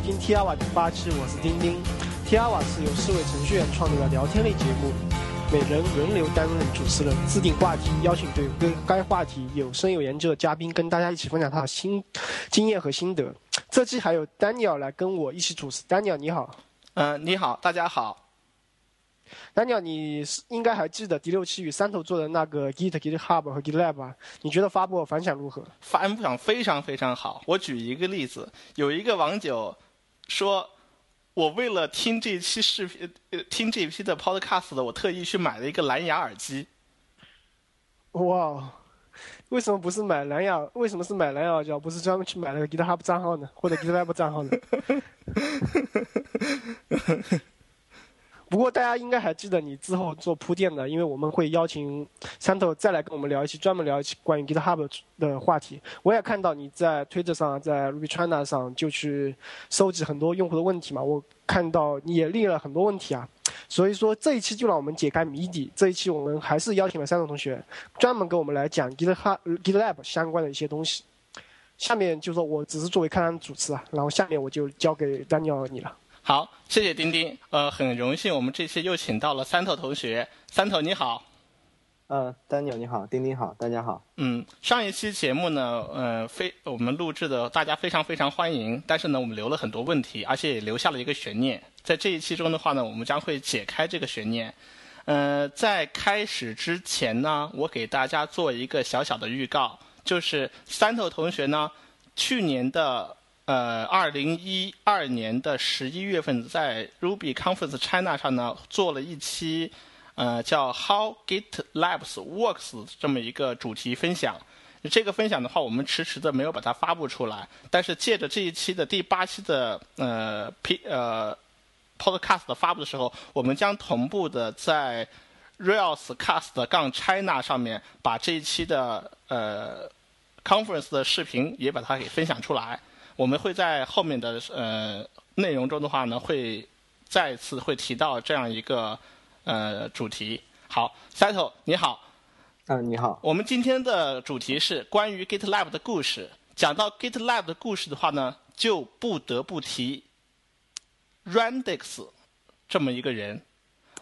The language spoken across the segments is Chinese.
收听 T R 瓦第八期，我是丁丁。T R 瓦是由四位程序员创立的聊天类节目，每人轮流担任主持人，制定话题，邀请对对该话题有深有研究的嘉宾跟大家一起分享他的新经验和心得。这期还有 Daniel 来跟我一起主持，Daniel 你好。嗯，你好，大家好。Daniel，你应该还记得第六期与三头做的那个 Git、GitHub 和 GitLab 吧？你觉得发布反响如何？反响非常非常好。我举一个例子，有一个网友说，我为了听这期视频、听这批的 Podcast 我特意去买了一个蓝牙耳机。哇，为什么不是买蓝牙？为什么是买蓝牙耳机，不是专门去买了个 GitHub 账号呢？或者 GitLab 账号呢？不过大家应该还记得你之后做铺垫的，因为我们会邀请三头再来跟我们聊一期，专门聊一期关于 GitHub 的话题。我也看到你在推特上，在 Ruby China 上就去收集很多用户的问题嘛，我看到你也列了很多问题啊。所以说这一期就让我们解开谜底。这一期我们还是邀请了三头同学，专门跟我们来讲 GitHub、GitLab 相关的一些东西。下面就说我只是作为开场主持啊，然后下面我就交给 Daniel 你了。好，谢谢丁丁。呃，很荣幸，我们这次又请到了三头同学。三头你好。呃，丹尼尔你好，丁丁好，大家好。嗯，上一期节目呢，呃，非我们录制的大家非常非常欢迎，但是呢，我们留了很多问题，而且也留下了一个悬念。在这一期中的话呢，我们将会解开这个悬念。呃，在开始之前呢，我给大家做一个小小的预告，就是三头同学呢，去年的。呃，二零一二年的十一月份，在 Ruby Conference China 上呢，做了一期，呃，叫 How GitLabs Works 这么一个主题分享。这个分享的话，我们迟迟的没有把它发布出来。但是借着这一期的第八期的呃 P 呃 Podcast 发布的时候，我们将同步的在 Rails Cast 杠 China 上面把这一期的呃 Conference 的视频也把它给分享出来。我们会在后面的呃内容中的话呢，会再次会提到这样一个呃主题。好，Settle 你好，嗯，你好。我们今天的主题是关于 GitLab 的故事。讲到 GitLab 的故事的话呢，就不得不提 Randex 这么一个人。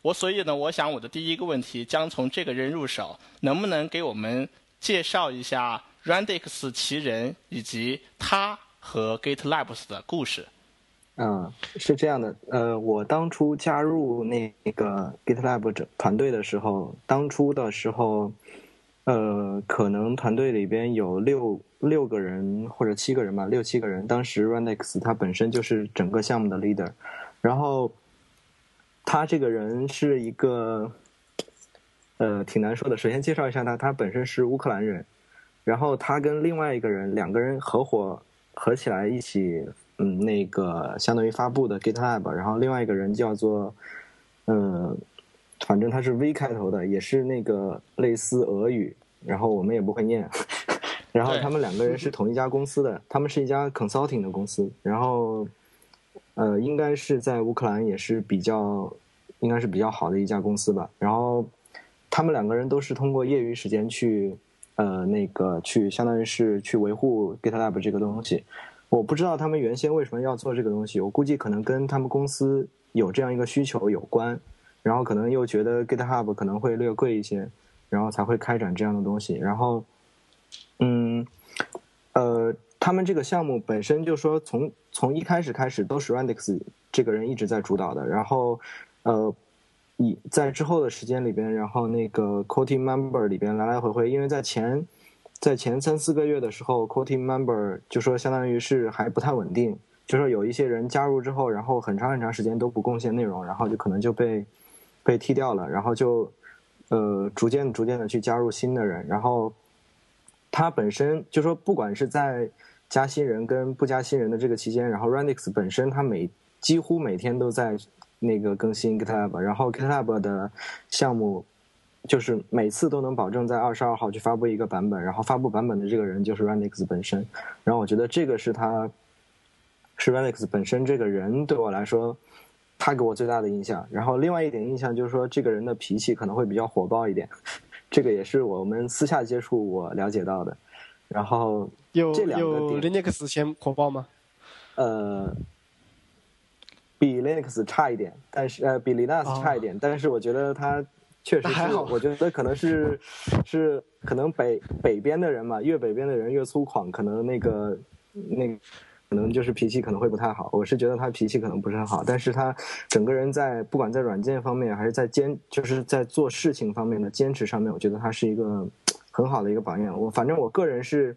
我所以呢，我想我的第一个问题将从这个人入手，能不能给我们介绍一下 Randex 其人以及他？和 GitLabs 的故事，嗯，是这样的，呃，我当初加入那个 GitLab 团队的时候，当初的时候，呃，可能团队里边有六六个人或者七个人吧，六七个人。当时 Runix 他本身就是整个项目的 leader，然后他这个人是一个，呃，挺难说的。首先介绍一下他，他本身是乌克兰人，然后他跟另外一个人两个人合伙。合起来一起，嗯，那个相当于发布的 GitLab，然后另外一个人叫做，嗯，反正他是 V 开头的，也是那个类似俄语，然后我们也不会念，然后他们两个人是同一家公司的，他们是一家 consulting 的公司，然后，呃，应该是在乌克兰也是比较，应该是比较好的一家公司吧，然后他们两个人都是通过业余时间去。呃，那个去相当于是去维护 GitLab 这个东西，我不知道他们原先为什么要做这个东西，我估计可能跟他们公司有这样一个需求有关，然后可能又觉得 GitHub 可能会略贵一些，然后才会开展这样的东西。然后，嗯，呃，他们这个项目本身就说从从一开始开始都是 Randex 这个人一直在主导的，然后，呃。以在之后的时间里边，然后那个 core team member 里边来来回回，因为在前在前三四个月的时候，core team member 就说相当于是还不太稳定，就说有一些人加入之后，然后很长很长时间都不贡献内容，然后就可能就被被踢掉了，然后就呃逐渐逐渐的去加入新的人，然后他本身就说不管是在加新人跟不加新人的这个期间，然后 Ranix 本身他每几乎每天都在。那个更新 GitLab，然后 GitLab 的项目就是每次都能保证在二十二号去发布一个版本，然后发布版本的这个人就是 Renix 本身。然后我觉得这个是他是 Renix 本身这个人对我来说，他给我最大的印象。然后另外一点印象就是说，这个人的脾气可能会比较火爆一点，这个也是我们私下接触我了解到的。然后有有 Linux 先火爆吗？呃。比 Linux 差一点，但是呃比 Linux 差一点，但是我觉得它确实还好，我觉得可能是是可能北北边的人嘛，越北边的人越粗犷，可能那个那可能就是脾气可能会不太好。我是觉得他脾气可能不是很好，但是他整个人在不管在软件方面还是在坚就是在做事情方面的坚持上面，我觉得他是一个很好的一个榜样。我反正我个人是。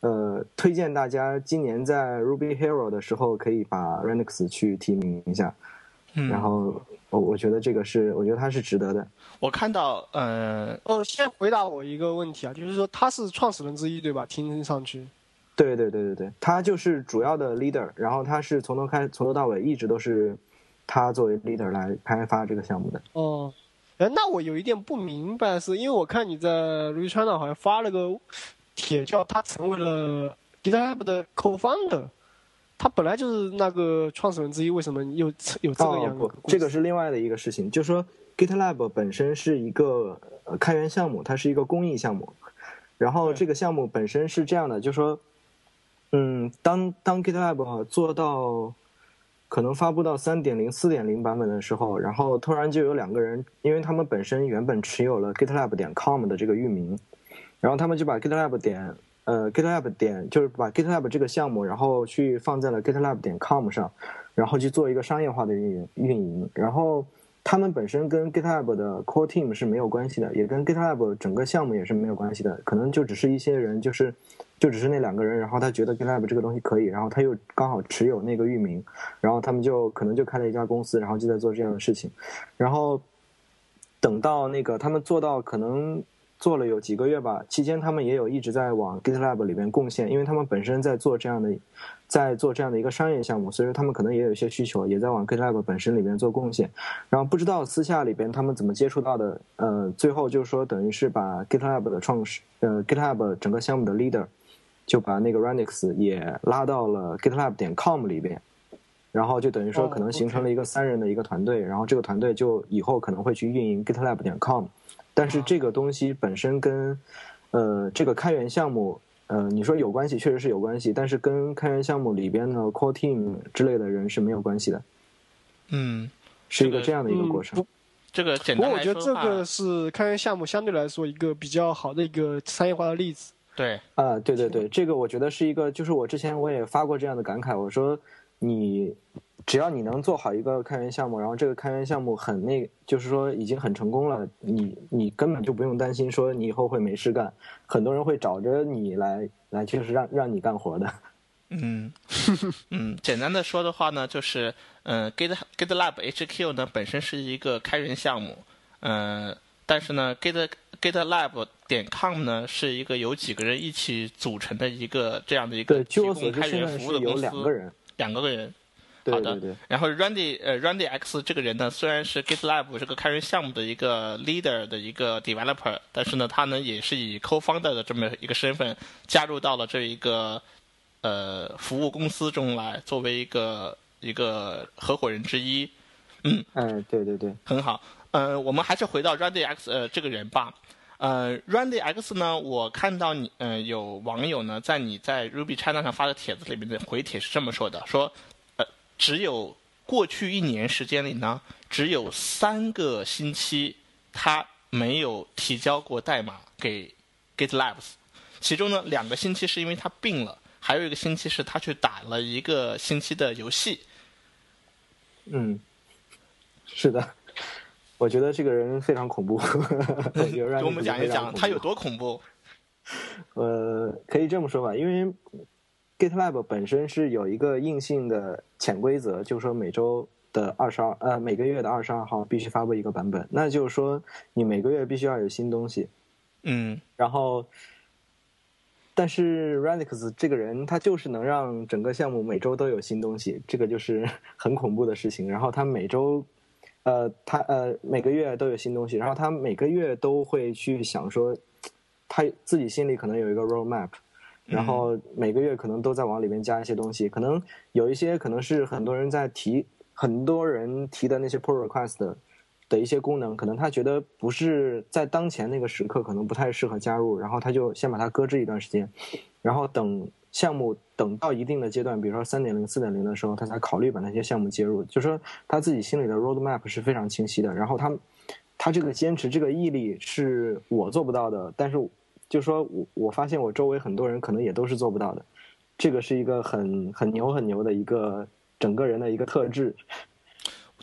呃，推荐大家今年在 Ruby Hero 的时候可以把 Renix 去提名一下，嗯然后我我觉得这个是，我觉得它是值得的。我看到，呃，哦，先回答我一个问题啊，就是说他是创始人之一对吧？听上去，对对对对对，他就是主要的 leader，然后他是从头开从头到尾一直都是他作为 leader 来开发这个项目的。哦，哎，那我有一点不明白，是因为我看你在 Ruby China 好像发了个。铁教他成为了 GitLab 的 co-founder，他本来就是那个创始人之一，为什么又有这个样子？这个是另外的一个事情，就是说 GitLab 本身是一个开源项目，它是一个公益项目。然后这个项目本身是这样的，就是说，嗯，当当 GitLab 做到可能发布到三点零、四点零版本的时候，然后突然就有两个人，因为他们本身原本持有了 GitLab 点 com 的这个域名。然后他们就把 GitLab 点呃 GitLab 点就是把 GitLab 这个项目，然后去放在了 GitLab 点 com 上，然后去做一个商业化的运营运营。然后他们本身跟 GitLab 的 core team 是没有关系的，也跟 GitLab 整个项目也是没有关系的。可能就只是一些人，就是就只是那两个人，然后他觉得 GitLab 这个东西可以，然后他又刚好持有那个域名，然后他们就可能就开了一家公司，然后就在做这样的事情。然后等到那个他们做到可能。做了有几个月吧，期间他们也有一直在往 GitLab 里边贡献，因为他们本身在做这样的，在做这样的一个商业项目，所以说他们可能也有一些需求，也在往 GitLab 本身里边做贡献。然后不知道私下里边他们怎么接触到的，呃，最后就是说等于是把 GitLab 的创始，呃，GitLab 整个项目的 leader 就把那个 Renix 也拉到了 GitLab 点 com 里边，然后就等于说可能形成了一个三人的一个团队，然后这个团队就以后可能会去运营 GitLab 点 com。但是这个东西本身跟，呃，这个开源项目，呃，你说有关系，确实是有关系，但是跟开源项目里边的 core team 之类的人是没有关系的。嗯，是一个这样的一个过程。这个简单不过我觉得这个是开源项目相对来说一个比较好的一个商业化的例子。对。啊，对对对，这个我觉得是一个，就是我之前我也发过这样的感慨，我说你。只要你能做好一个开源项目，然后这个开源项目很那，就是说已经很成功了，你你根本就不用担心说你以后会没事干，很多人会找着你来来，就是让让你干活的。嗯 嗯，简单的说的话呢，就是嗯，Git GitLab HQ 呢本身是一个开源项目，嗯，但是呢，Git GitLab 点 com 呢是一个由几个人一起组成的一个这样的一个提供开源服务的公司，两个人，两个人。好的，然后 Randy 呃 Randy X 这个人呢，虽然是 GitLab 这个开源项目的一个 leader 的一个 developer，但是呢，他呢也是以 co-founder 的这么一个身份加入到了这一个呃服务公司中来，作为一个一个合伙人之一。嗯，哎，对对对，很好。呃，我们还是回到 Randy X 呃这个人吧。呃，Randy X 呢，我看到你呃有网友呢在你在 Ruby China 上发的帖子里面的回帖是这么说的，说。只有过去一年时间里呢，只有三个星期他没有提交过代码给 GitLabs，其中呢两个星期是因为他病了，还有一个星期是他去打了一个星期的游戏。嗯，是的，我觉得这个人非常恐怖。给我们讲一讲他有多恐怖。呃，可以这么说吧，因为。GitLab 本身是有一个硬性的潜规则，就是说每周的二十二呃每个月的二十二号必须发布一个版本，那就是说你每个月必须要有新东西。嗯，然后，但是 Renix 这个人他就是能让整个项目每周都有新东西，这个就是 很恐怖的事情。然后他每周，呃，他呃每个月都有新东西，然后他每个月都会去想说，他自己心里可能有一个 roadmap。然后每个月可能都在往里面加一些东西，可能有一些可能是很多人在提，很多人提的那些 pull request 的一些功能，可能他觉得不是在当前那个时刻可能不太适合加入，然后他就先把它搁置一段时间，然后等项目等到一定的阶段，比如说三点零、四点零的时候，他才考虑把那些项目接入。就说他自己心里的 roadmap 是非常清晰的。然后他他这个坚持、这个毅力是我做不到的，但是就说我我发现我周围很多人可能也都是做不到的。这个是一个很很牛很牛的一个整个人的一个特质。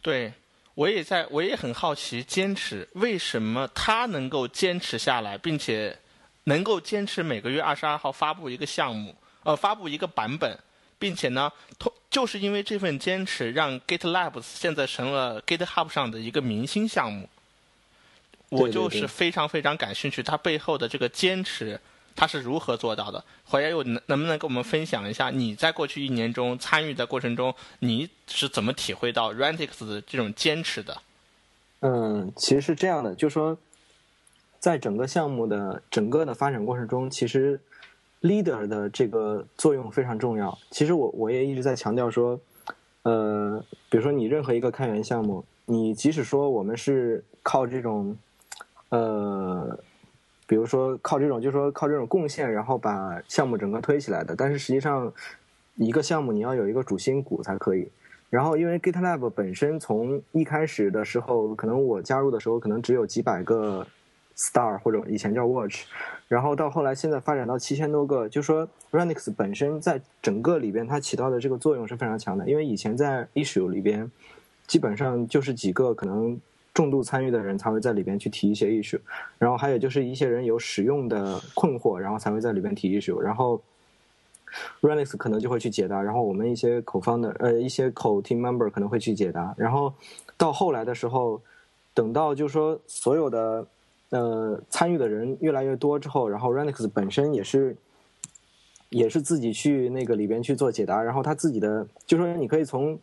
对，我也在，我也很好奇，坚持为什么他能够坚持下来，并且能够坚持每个月二十二号发布一个项目，呃，发布一个版本，并且呢，通就是因为这份坚持，让 GitLab 现在成了 GitHub 上的一个明星项目。我就是非常非常感兴趣，他背后的这个坚持。他是如何做到的？怀亚又能能不能跟我们分享一下？你在过去一年中参与的过程中，你是怎么体会到 Rantix 的这种坚持的？嗯，其实是这样的，就说在整个项目的整个的发展过程中，其实 leader 的这个作用非常重要。其实我我也一直在强调说，呃，比如说你任何一个开源项目，你即使说我们是靠这种，呃。比如说靠这种，就是说靠这种贡献，然后把项目整个推起来的。但是实际上，一个项目你要有一个主心骨才可以。然后因为 GitLab 本身从一开始的时候，可能我加入的时候可能只有几百个 Star 或者以前叫 Watch，然后到后来现在发展到七千多个，就说 Runix 本身在整个里边它起到的这个作用是非常强的。因为以前在 Issue 里边，基本上就是几个可能。重度参与的人才会在里边去提一些 issue，然后还有就是一些人有使用的困惑，然后才会在里边提 issue，然后 r e n i x 可能就会去解答，然后我们一些口方的呃一些口 team member 可能会去解答，然后到后来的时候，等到就是说所有的呃参与的人越来越多之后，然后 r e n i x 本身也是也是自己去那个里边去做解答，然后他自己的就说你可以从。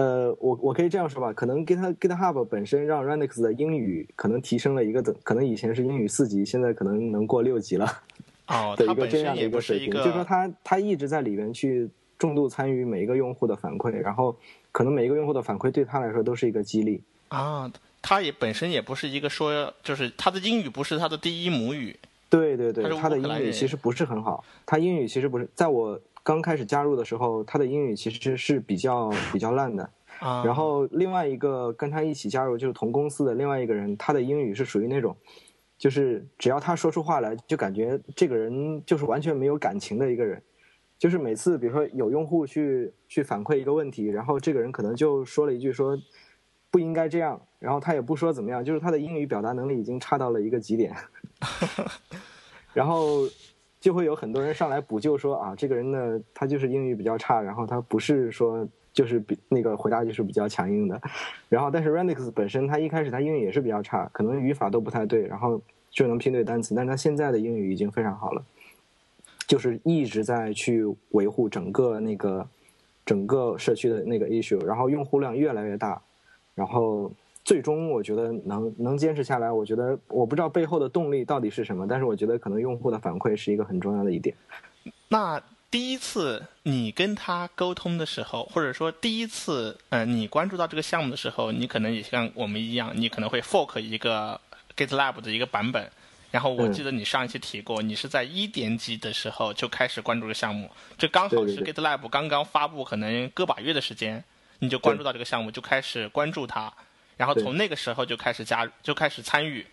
呃，我我可以这样说吧，可能 Git GitHub 本身让 Runix 的英语可能提升了一个等，可能以前是英语四级，现在可能能过六级了。哦，的一个这样的一个水平，就是说他他一直在里面去重度参与每一个用户的反馈，然后可能每一个用户的反馈对他来说都是一个激励。啊，他也本身也不是一个说，就是他的英语不是他的第一母语。对对对，他的英语其实不是很好，他英语其实不是在我。刚开始加入的时候，他的英语其实是比较比较烂的。啊。然后另外一个跟他一起加入就是同公司的另外一个人，他的英语是属于那种，就是只要他说出话来，就感觉这个人就是完全没有感情的一个人。就是每次比如说有用户去去反馈一个问题，然后这个人可能就说了一句说不应该这样，然后他也不说怎么样，就是他的英语表达能力已经差到了一个极点。然后。就会有很多人上来补救说啊，这个人呢，他就是英语比较差，然后他不是说就是比那个回答就是比较强硬的，然后但是 Renix 本身他一开始他英语也是比较差，可能语法都不太对，然后就能拼对单词，但是他现在的英语已经非常好了，就是一直在去维护整个那个整个社区的那个 issue，然后用户量越来越大，然后。最终，我觉得能能坚持下来，我觉得我不知道背后的动力到底是什么，但是我觉得可能用户的反馈是一个很重要的一点。那第一次你跟他沟通的时候，或者说第一次嗯你关注到这个项目的时候，你可能也像我们一样，你可能会 fork 一个 GitLab 的一个版本。然后我记得你上一期提过，你是在一点几的时候就开始关注这个项目，这刚好是 GitLab 刚刚发布，可能个把月的时间，你就关注到这个项目，就开始关注它。然后从那个时候就开始加入，就开始参与。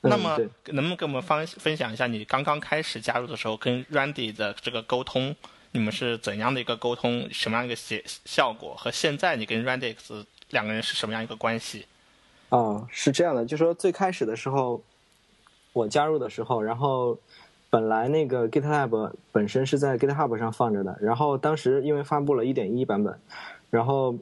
那么，能不能跟我们分分享一下你刚刚开始加入的时候跟 Randy 的这个沟通？你们是怎样的一个沟通？什么样一个效效果？和现在你跟 Randy 两个人是什么样一个关系？哦，是这样的，就说最开始的时候，我加入的时候，然后本来那个 GitLab 本身是在 GitHub 上放着的，然后当时因为发布了一点一版本，然后。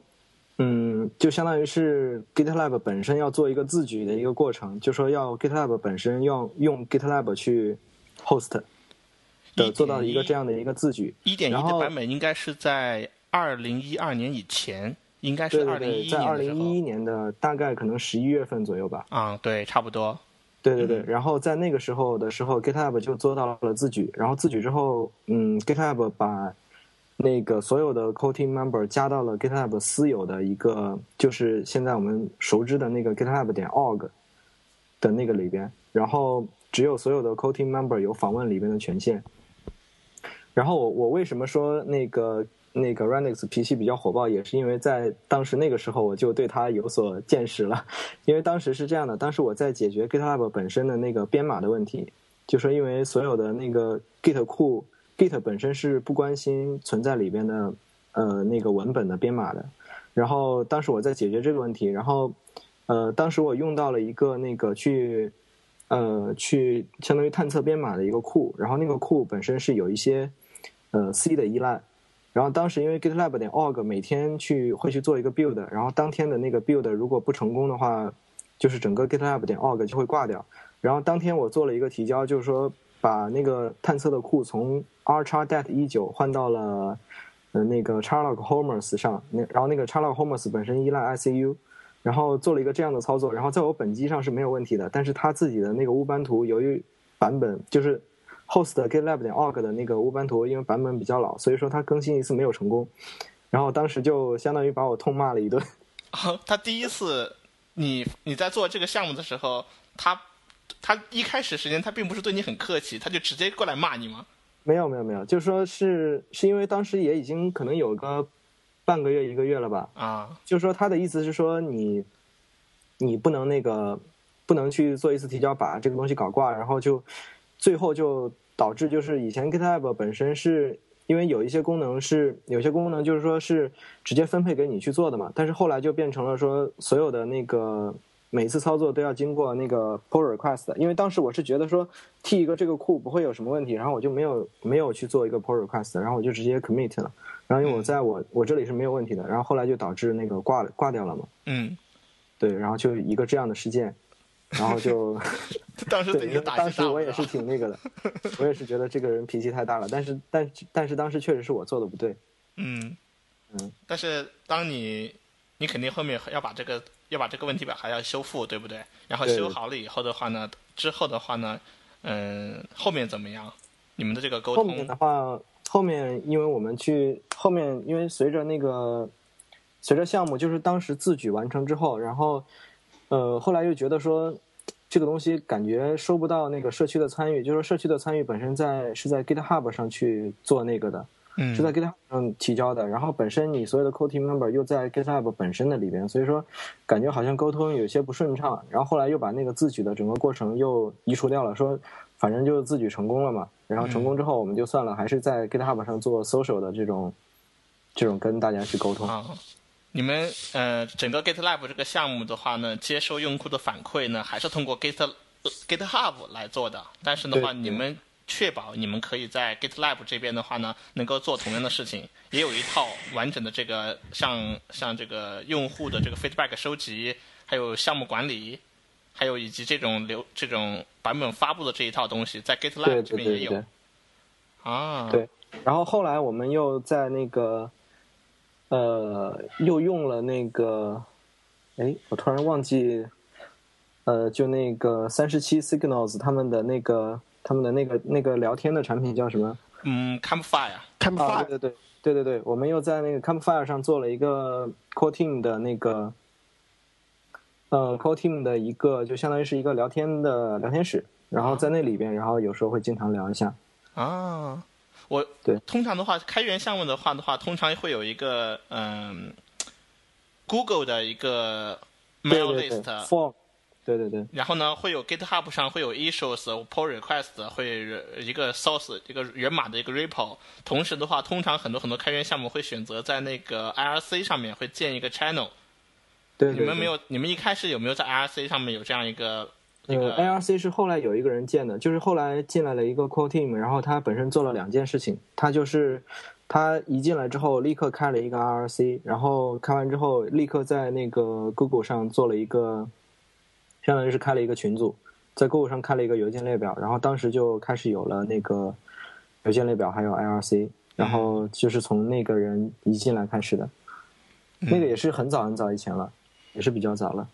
嗯，就相当于是 GitLab 本身要做一个自举的一个过程，就说要 GitLab 本身要用 GitLab 去 host 的做到一个这样的一个自举。一点一的版本应该是在二零一二年以前，应该是二零一在二零一一年的大概可能十一月份左右吧。啊，对，差不多。对对对，然后在那个时候的时候，GitLab 就做到了自举，然后自举之后，嗯，GitLab 把。那个所有的 c o team member 加到了 GitLab 私有的一个，就是现在我们熟知的那个 GitLab 点 org 的那个里边，然后只有所有的 c o team member 有访问里边的权限。然后我我为什么说那个那个 Renix 脾气比较火爆，也是因为在当时那个时候我就对他有所见识了，因为当时是这样的，当时我在解决 GitLab 本身的那个编码的问题，就说因为所有的那个 Git 库 Git 本身是不关心存在里边的呃那个文本的编码的，然后当时我在解决这个问题，然后呃当时我用到了一个那个去。呃，去相当于探测编码的一个库，然后那个库本身是有一些呃 C 的依赖，然后当时因为 GitLab 点 org 每天去会去做一个 build，然后当天的那个 build 如果不成功的话，就是整个 GitLab 点 org 就会挂掉。然后当天我做了一个提交，就是说把那个探测的库从 r x det 一九换到了呃那个 Charlog Homers 上，那然后那个 Charlog Homers 本身依赖 ICU。然后做了一个这样的操作，然后在我本机上是没有问题的，但是他自己的那个乌班图由于版本就是 host GitLab 点 org 的那个乌班图，因为版本比较老，所以说他更新一次没有成功，然后当时就相当于把我痛骂了一顿。他第一次你你在做这个项目的时候，他他一开始时间他并不是对你很客气，他就直接过来骂你吗？没有没有没有，就是说是是因为当时也已经可能有个。半个月一个月了吧？啊，就是说他的意思是说你，你不能那个，不能去做一次提交把这个东西搞挂，然后就最后就导致就是以前 GitHub 本身是因为有一些功能是有些功能就是说是直接分配给你去做的嘛，但是后来就变成了说所有的那个。每次操作都要经过那个 pull request，因为当时我是觉得说替一个这个库不会有什么问题，然后我就没有没有去做一个 pull request，然后我就直接 commit 了，然后因为我在我我这里是没有问题的，然后后来就导致那个挂挂掉了嘛。嗯，对，然后就一个这样的事件，然后就 当时对，当时我也是挺那个的，我也是觉得这个人脾气太大了，但是但但是当时确实是我做的不对。嗯嗯，但是当你你肯定后面要把这个。要把这个问题表还要修复，对不对？然后修好了以后的话呢，之后的话呢，嗯，后面怎么样？你们的这个沟通？后面的话，后面因为我们去后面，因为随着那个随着项目就是当时自举完成之后，然后呃，后来又觉得说这个东西感觉收不到那个社区的参与，就是说社区的参与本身在是在 GitHub 上去做那个的。是在 GitHub 上提交的，然后本身你所有的 Core Team Member 又在 GitHub 本身的里边，所以说感觉好像沟通有些不顺畅。然后后来又把那个自举的整个过程又移除掉了，说反正就自举成功了嘛。然后成功之后我们就算了，还是在 GitHub 上做 Social 的这种这种跟大家去沟通。啊，你们呃整个 GitLab 这个项目的话呢，接收用户的反馈呢，还是通过 Git GitHub 来做的。但是的话，你们。确保你们可以在 GitLab 这边的话呢，能够做同样的事情，也有一套完整的这个像像这个用户的这个 feedback 收集，还有项目管理，还有以及这种流这种版本发布的这一套东西，在 GitLab 这边也有。啊，对。然后后来我们又在那个，呃，又用了那个，哎，我突然忘记，呃，就那个三十七 Signals 他们的那个。他们的那个那个聊天的产品叫什么？嗯，Campfire，Campfire，对对对对对对，我们又在那个 Campfire 上做了一个 Core Team 的那个，呃，Core Team 的一个，就相当于是一个聊天的聊天室，然后在那里边，然后有时候会经常聊一下。啊，我对，通常的话，开源项目的话的话，通常会有一个嗯，Google 的一个 Mail List。对对对，然后呢，会有 GitHub 上会有 issues、pull request，会一个 source 一个源码的一个 repo。同时的话，通常很多很多开源项目会选择在那个 IRC 上面会建一个 channel。对，你们没有？你们一开始有没有在 IRC 上面有这样一个？呃，IRC 是后来有一个人建的，就是后来进来了一个 core team，然后他本身做了两件事情，他就是他一进来之后立刻开了一个 IRC，然后开完之后立刻在那个 Google 上做了一个。相当于是开了一个群组，在 Google 上开了一个邮件列表，然后当时就开始有了那个邮件列表，还有 IRC，然后就是从那个人一进来开始的，那个也是很早很早以前了，也是比较早了。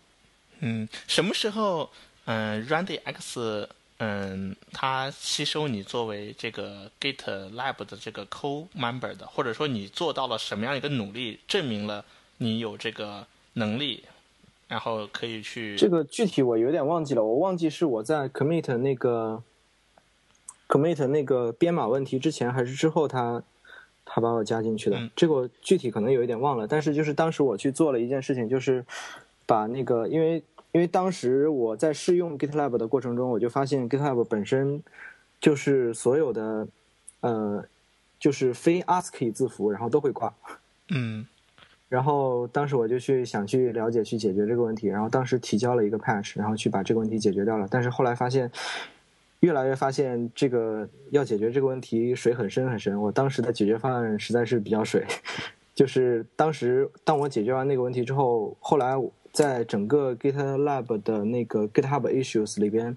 嗯，什么时候嗯，RandyX 嗯，他吸收你作为这个 GitLab 的这个 Co-member 的，或者说你做到了什么样一个努力，证明了你有这个能力？然后可以去这个具体我有点忘记了，我忘记是我在 commit 那个 commit 那个编码问题之前还是之后他他把我加进去的，嗯这个我具体可能有一点忘了，但是就是当时我去做了一件事情，就是把那个因为因为当时我在试用 GitLab 的过程中，我就发现 GitLab 本身就是所有的呃就是非 ASCII 字符，然后都会挂。嗯然后当时我就去想去了解去解决这个问题，然后当时提交了一个 patch，然后去把这个问题解决掉了。但是后来发现，越来越发现这个要解决这个问题水很深很深。我当时的解决方案实在是比较水，就是当时当我解决完那个问题之后，后来在整个 GitLab 的那个 GitHub issues 里边，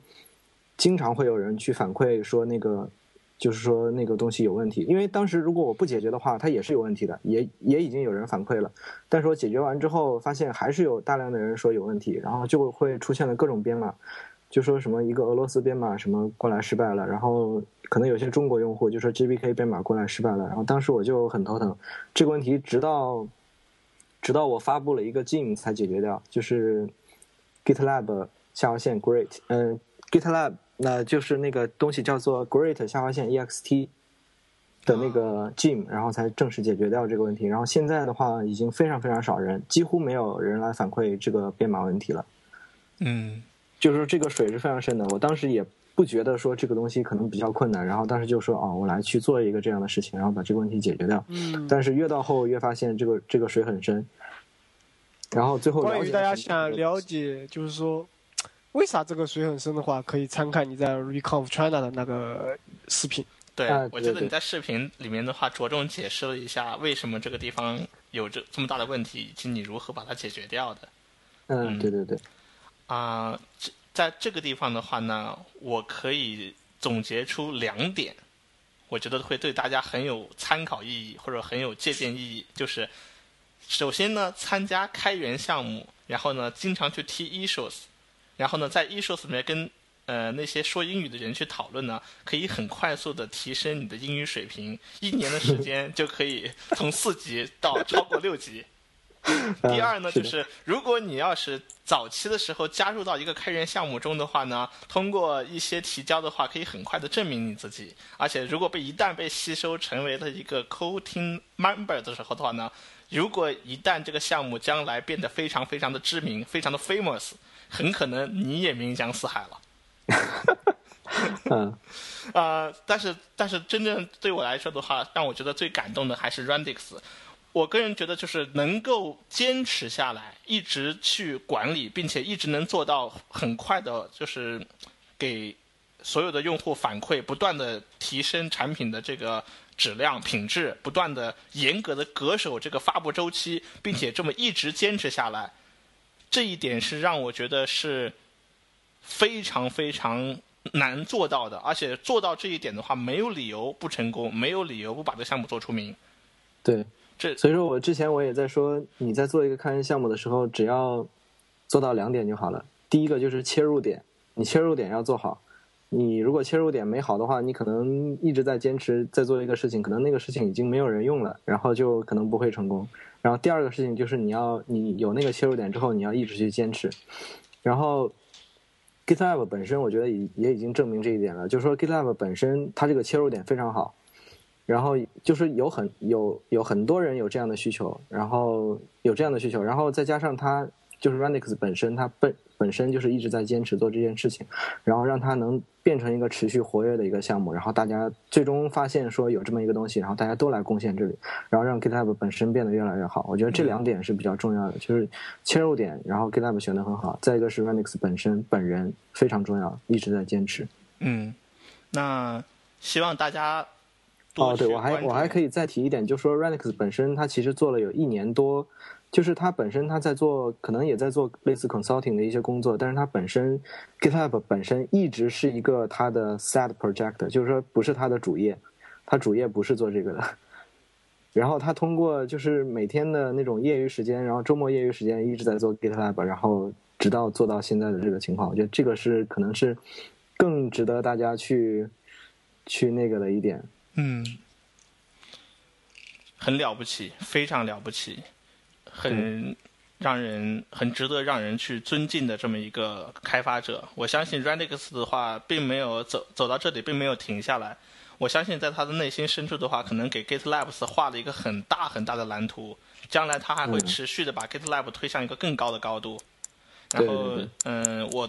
经常会有人去反馈说那个就是说那个东西有问题，因为当时如果我不解决的话，它也是有问题的，也也已经有人反馈了。但是我解决完之后，发现还是有大量的人说有问题，然后就会出现了各种编码，就说什么一个俄罗斯编码什么过来失败了，然后可能有些中国用户就说 GBK 编码过来失败了，然后当时我就很头疼，这个问题直到直到我发布了一个 GIM 才解决掉，就是 GitLab 下划线 Great，嗯，GitLab 那就是那个东西叫做 Great 下划线 ext 的那个 Gim，然后才正式解决掉这个问题。然后现在的话，已经非常非常少人，几乎没有人来反馈这个编码问题了。嗯就是说这个水是非常深的。我当时也不觉得说这个东西可能比较困难，然后当时就说哦，我来去做一个这样的事情，然后把这个问题解决掉。嗯，但是越到后越发现这个这个水很深，然后最后关于大家想了解，就是说为啥这个水很深的话，可以参看你在 Reconf China 的那个视频。对，啊我记得你在视频里面的话着重解释了一下为什么这个地方有这这么大的问题，以及你如何把它解决掉的。嗯，对对对，啊、这在这个地方的话呢，我可以总结出两点，我觉得会对大家很有参考意义或者很有借鉴意义。就是首先呢，参加开源项目，然后呢，经常去踢 issues，然后呢，在 issues 里面跟呃那些说英语的人去讨论呢，可以很快速的提升你的英语水平，一年的时间就可以从四级到超过六级。第二呢，就是如果你要是早期的时候加入到一个开源项目中的话呢，通过一些提交的话，可以很快的证明你自己。而且如果被一旦被吸收成为了一个 Coating member 的时候的话呢，如果一旦这个项目将来变得非常非常的知名，非常的 famous，很可能你也名扬四海了。嗯呃，但是但是真正对我来说的话，让我觉得最感动的还是 Randix。我个人觉得就是能够坚持下来，一直去管理，并且一直能做到很快的，就是给所有的用户反馈，不断的提升产品的这个质量品质，不断的严格的恪守这个发布周期，并且这么一直坚持下来，这一点是让我觉得是非常非常难做到的，而且做到这一点的话，没有理由不成功，没有理由不把这个项目做出名。对。这所以说我之前我也在说，你在做一个开源项目的时候，只要做到两点就好了。第一个就是切入点，你切入点要做好。你如果切入点没好的话，你可能一直在坚持在做一个事情，可能那个事情已经没有人用了，然后就可能不会成功。然后第二个事情就是你要你有那个切入点之后，你要一直去坚持。然后 GitLab 本身我觉得也也已经证明这一点了，就是说 GitLab 本身它这个切入点非常好。然后就是有很有有很多人有这样的需求，然后有这样的需求，然后再加上它就是 Runix 本身，它本本身就是一直在坚持做这件事情，然后让它能变成一个持续活跃的一个项目，然后大家最终发现说有这么一个东西，然后大家都来贡献这里，然后让 GitHub 本身变得越来越好。我觉得这两点是比较重要的，就是切入点，然后 GitHub 选的很好，再一个是 Renix 本身本人非常重要，一直在坚持。嗯，那希望大家。哦，对，我还我还可以再提一点，就说 Renix 本身它其实做了有一年多，就是他本身他在做，可能也在做类似 consulting 的一些工作，但是他本身 GitHub 本身一直是一个他的 side project，就是说不是他的主业，他主业不是做这个的。然后他通过就是每天的那种业余时间，然后周末业余时间一直在做 GitLab，然后直到做到现在的这个情况，我觉得这个是可能是更值得大家去去那个的一点。嗯，很了不起，非常了不起，很、让人很值得让人去尊敬的这么一个开发者。我相信 Redix 的话，并没有走走到这里，并没有停下来。我相信在他的内心深处的话，可能给 GitLab 画了一个很大很大的蓝图，将来他还会持续的把 GitLab 推向一个更高的高度。然后，嗯，我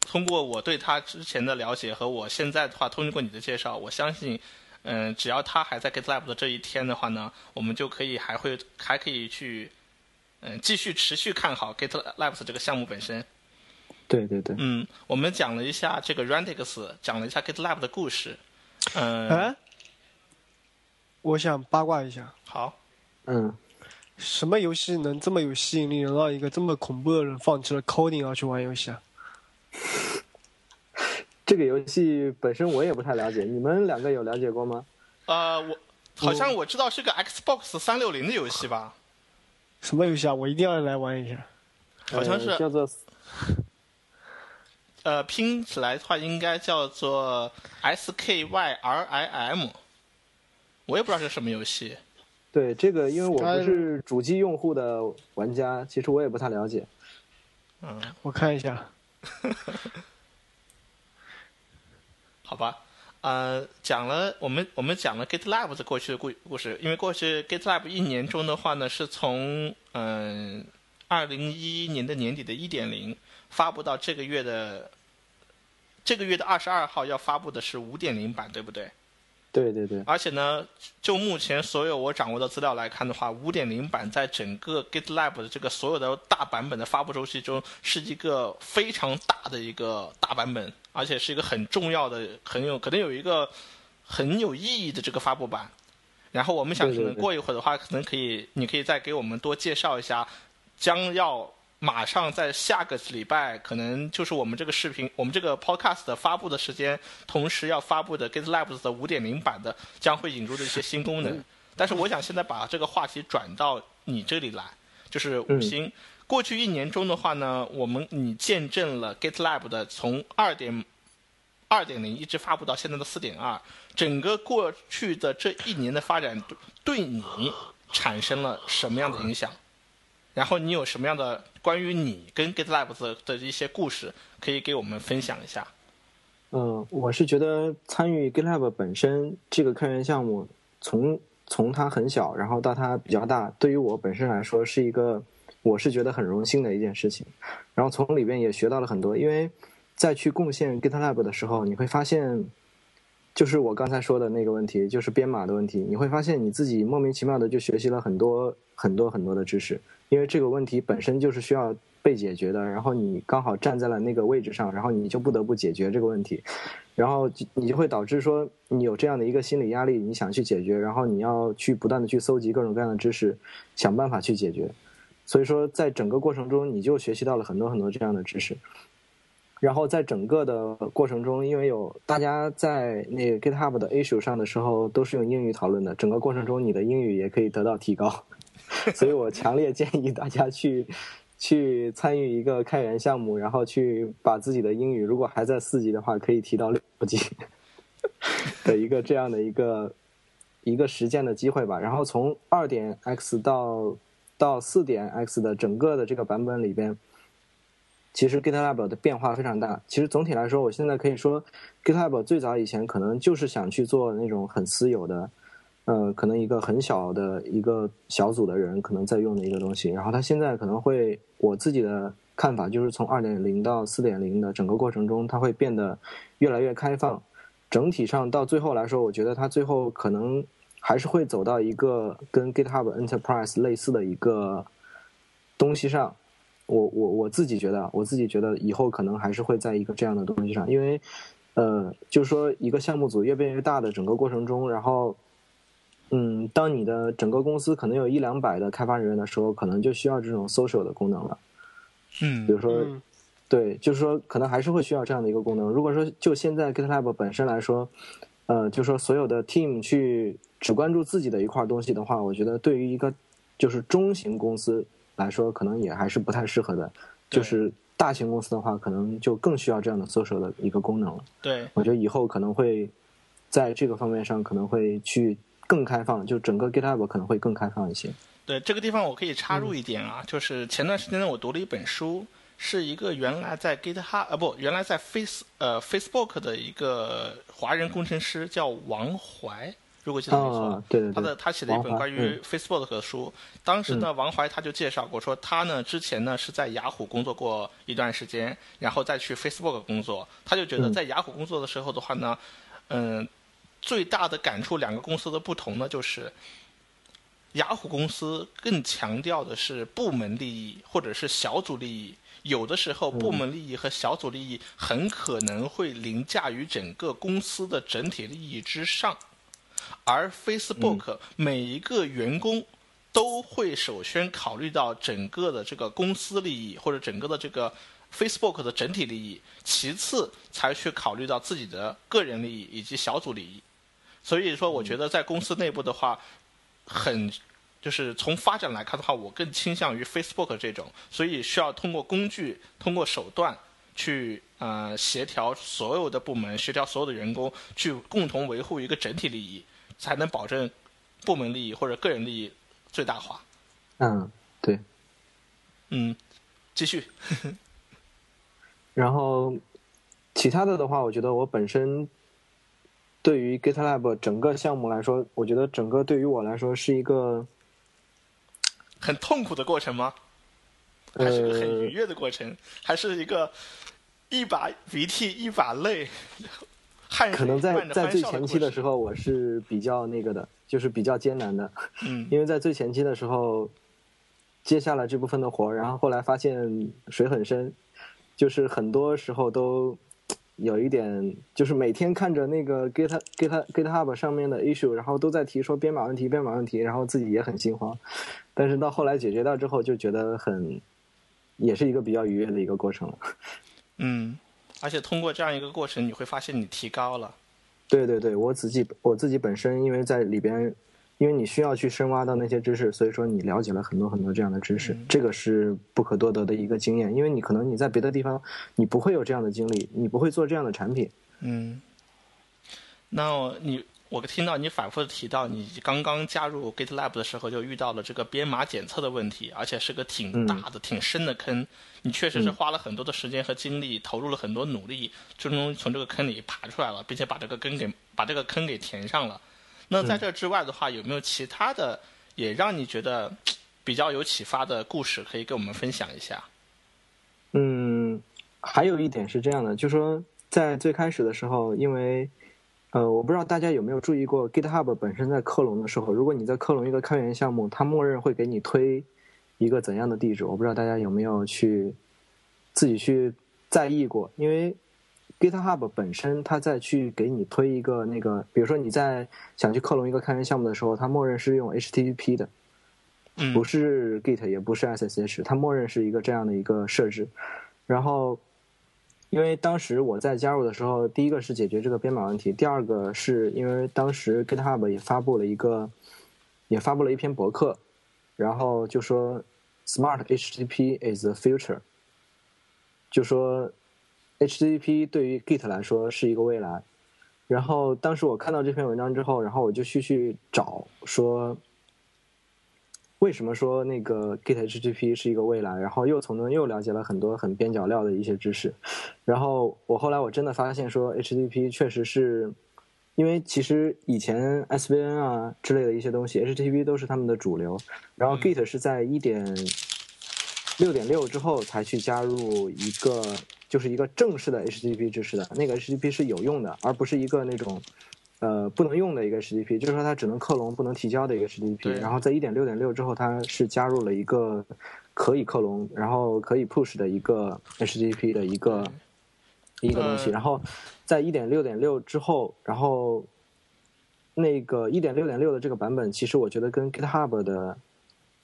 通过我对他之前的了解和我现在的话，通过你的介绍，我相信，嗯，只要他还在 GitLab 的这一天的话呢，我们就可以还会还可以去。嗯，继续持续看好 GitLab 这个项目本身。对对对。嗯，我们讲了一下这个 r a n d i x 讲了一下 GitLab 的故事。嗯。哎，我想八卦一下。好。嗯。什么游戏能这么有吸引力，能让一个这么恐怖的人放弃了 coding 要去玩游戏啊？这个游戏本身我也不太了解，你们两个有了解过吗？呃，我好像我知道是个 Xbox 三六零的游戏吧。什么游戏啊？我一定要来玩一下。好像是叫做，呃，拼起来的话应该叫做 S K Y R I M。我也不知道是什么游戏。对这个，因为我不是主机用户的玩家，其实我也不太了解。嗯，我看一下。好吧。呃，讲了我们我们讲了 GitLab 的过去的故故事，因为过去 GitLab 一年中的话呢，是从嗯二零一一年的年底的一点零发布到这个月的这个月的二十二号要发布的是五点零版，对不对？对对对，而且呢，就目前所有我掌握的资料来看的话，五点零版在整个 GitLab 的这个所有的大版本的发布周期中，是一个非常大的一个大版本，而且是一个很重要的、很有可能有一个很有意义的这个发布版。然后我们想，可能过一会儿的话，可能可以，你可以再给我们多介绍一下将要。马上在下个礼拜，可能就是我们这个视频、我们这个 podcast 的发布的时间，同时要发布的 GitLab 的五点零版的将会引入的一些新功能。但是我想现在把这个话题转到你这里来，就是五星。过去一年中的话呢，我们你见证了 GitLab 的从二点二点零一直发布到现在的四点二，整个过去的这一年的发展对你产生了什么样的影响？然后你有什么样的关于你跟 GitLab 的的一些故事，可以给我们分享一下？嗯，我是觉得参与 GitLab 本身这个开源项目，从从它很小，然后到它比较大，对于我本身来说是一个，我是觉得很荣幸的一件事情。然后从里边也学到了很多，因为在去贡献 GitLab 的时候，你会发现，就是我刚才说的那个问题，就是编码的问题，你会发现你自己莫名其妙的就学习了很多很多很多的知识。因为这个问题本身就是需要被解决的，然后你刚好站在了那个位置上，然后你就不得不解决这个问题，然后你就会导致说你有这样的一个心理压力，你想去解决，然后你要去不断的去搜集各种各样的知识，想办法去解决。所以说，在整个过程中，你就学习到了很多很多这样的知识。然后在整个的过程中，因为有大家在那个 GitHub 的 issue 上的时候都是用英语讨论的，整个过程中你的英语也可以得到提高。所以我强烈建议大家去去参与一个开源项目，然后去把自己的英语，如果还在四级的话，可以提到六级的一个这样的一个一个实践的机会吧。然后从二点 X 到到四点 X 的整个的这个版本里边，其实 GitLab 的变化非常大。其实总体来说，我现在可以说，GitLab 最早以前可能就是想去做那种很私有的。呃，可能一个很小的一个小组的人可能在用的一个东西，然后他现在可能会，我自己的看法就是从二点零到四点零的整个过程中，它会变得越来越开放。整体上到最后来说，我觉得它最后可能还是会走到一个跟 GitHub Enterprise 类似的一个东西上。我我我自己觉得，我自己觉得以后可能还是会在一个这样的东西上，因为呃，就是说一个项目组越变越大的整个过程中，然后。嗯，当你的整个公司可能有一两百的开发人员的时候，可能就需要这种 social 的功能了。嗯，比如说，对，就是说，可能还是会需要这样的一个功能。如果说就现在 GitLab 本身来说，呃，就说所有的 team 去只关注自己的一块东西的话，我觉得对于一个就是中型公司来说，可能也还是不太适合的。就是大型公司的话，可能就更需要这样的 social 的一个功能了。对，我觉得以后可能会在这个方面上可能会去。更开放，就整个 GitHub 可能会更开放一些。对这个地方我可以插入一点啊，就是前段时间呢，我读了一本书，是一个原来在 GitHub 呃不，原来在 Face 呃 Facebook 的一个华人工程师叫王怀，如果记得没错，啊，对对对，他的他写了一本关于 Facebook 的书。当时呢，王怀他就介绍过，说他呢之前呢是在雅虎工作过一段时间，然后再去 Facebook 工作。他就觉得嗯在雅虎工作的时候的话呢，嗯、最大的感触两个公司的不同呢，就是雅虎公司更强调的是部门利益或者是小组利益。有的时候，部门利益和小组利益很可能会凌驾于整个公司的整体利益之上。而 Facebook 每一个员工都会首先考虑到整个的这个公司利益或者整个的这个 Facebook 的整体利益，其次才去考虑到自己的个人利益以及小组利益。所以说，我觉得在公司内部的话，很就是从发展来看的话，我更倾向于 Facebook 这种，所以需要通过工具、通过手段去呃协调所有的部门、协调所有的员工，去共同维护一个整体利益，才能保证部门利益或者个人利益最大化。嗯，对。嗯，继续。然后其他的的话，我觉得我本身对于 GitLab 整个项目来说，我觉得整个对于我来说是一个很痛苦的过程吗？还是个很呃愉悦的过程？还是一个一把鼻涕一把泪，汗可能在在最前期的时，候，我是比较那个的，就是比较艰难的，嗯因为在最前期的时候接下了这部分的活儿，然后后来发现水很深，就是很多时候都有一点，就是每天看着那个 Git Git GitHub 上面的 issue，然后都在提说编码问题、编码问题，然后自己也很心慌，但是到后来解决掉之后，就觉得很，也是一个比较愉悦的一个过程了。嗯，而且通过这样一个过程，你会发现你提高了。对对对，我自己我自己本身因为在里边，因为你需要去深挖到那些知识，所以说你了解了很多很多这样的知识，嗯这个是不可多得的一个经验。因为你可能你在别的地方你不会有这样的经历，你不会做这样的产品。嗯，那你我听到你反复的提到，你刚刚加入 GitLab 的时候就遇到了这个编码检测的问题，而且是个挺大的、挺深的坑。你确实是花了很多的时间和精力，投入了很多努力，最终从这个坑里爬出来了，并且把这个坑给把这个坑给填上了。那在这之外的话，有没有其他的也让你觉得比较有启发的故事可以跟我们分享一下？嗯，还有一点是这样的，就说在最开始的时候，因为呃，我不知道大家有没有注意过，GitHub 本身在克隆的时候，如果你在克隆一个开源项目，它默认会给你推一个怎样的地址？我不知道大家有没有去自己去在意过，因为 GitHub 本身它在去给你推一个那个，比如说你在想去克隆一个开源项目的时候，它默认是用 HTTP 的。嗯，不是 Git 也不是 SSH，它默认是一个这样的一个设置。然后，因为当时我在加入的时候，第一个是解决这个编码问题，第二个是因为当时 GitHub 也发布了一个，也发布了一篇博客，然后就说 Smart HTTP is the future，就说 HTTP 对于 Git 来说是一个未来。然后当时我看到这篇文章之后，然后我就去去找说。为什么说那个 Git HTTP 是一个未来？然后又从中又了解了很多很边角料的一些知识，然后我后来我真的发现说 HTTP 确实是，因为其实以前 SVN 啊之类的一些东西，HTTP 都是他们的主流，然后 Git 是在一点六点六之后才去加入一个就是一个正式的 HTTP 支持的，那个 HTTP 是有用的，而不是一个那种。呃，不能用的一个 HTTP，就是说它只能克隆不能提交的一个 HTTP。然后在一点六点六之后，它是加入了一个可以克隆，然后可以 push 的一个 HTTP 的一个一个东西。呃然后在一点六点六之后，然后那个一点六点六的这个版本，其实我觉得跟 GitHub 的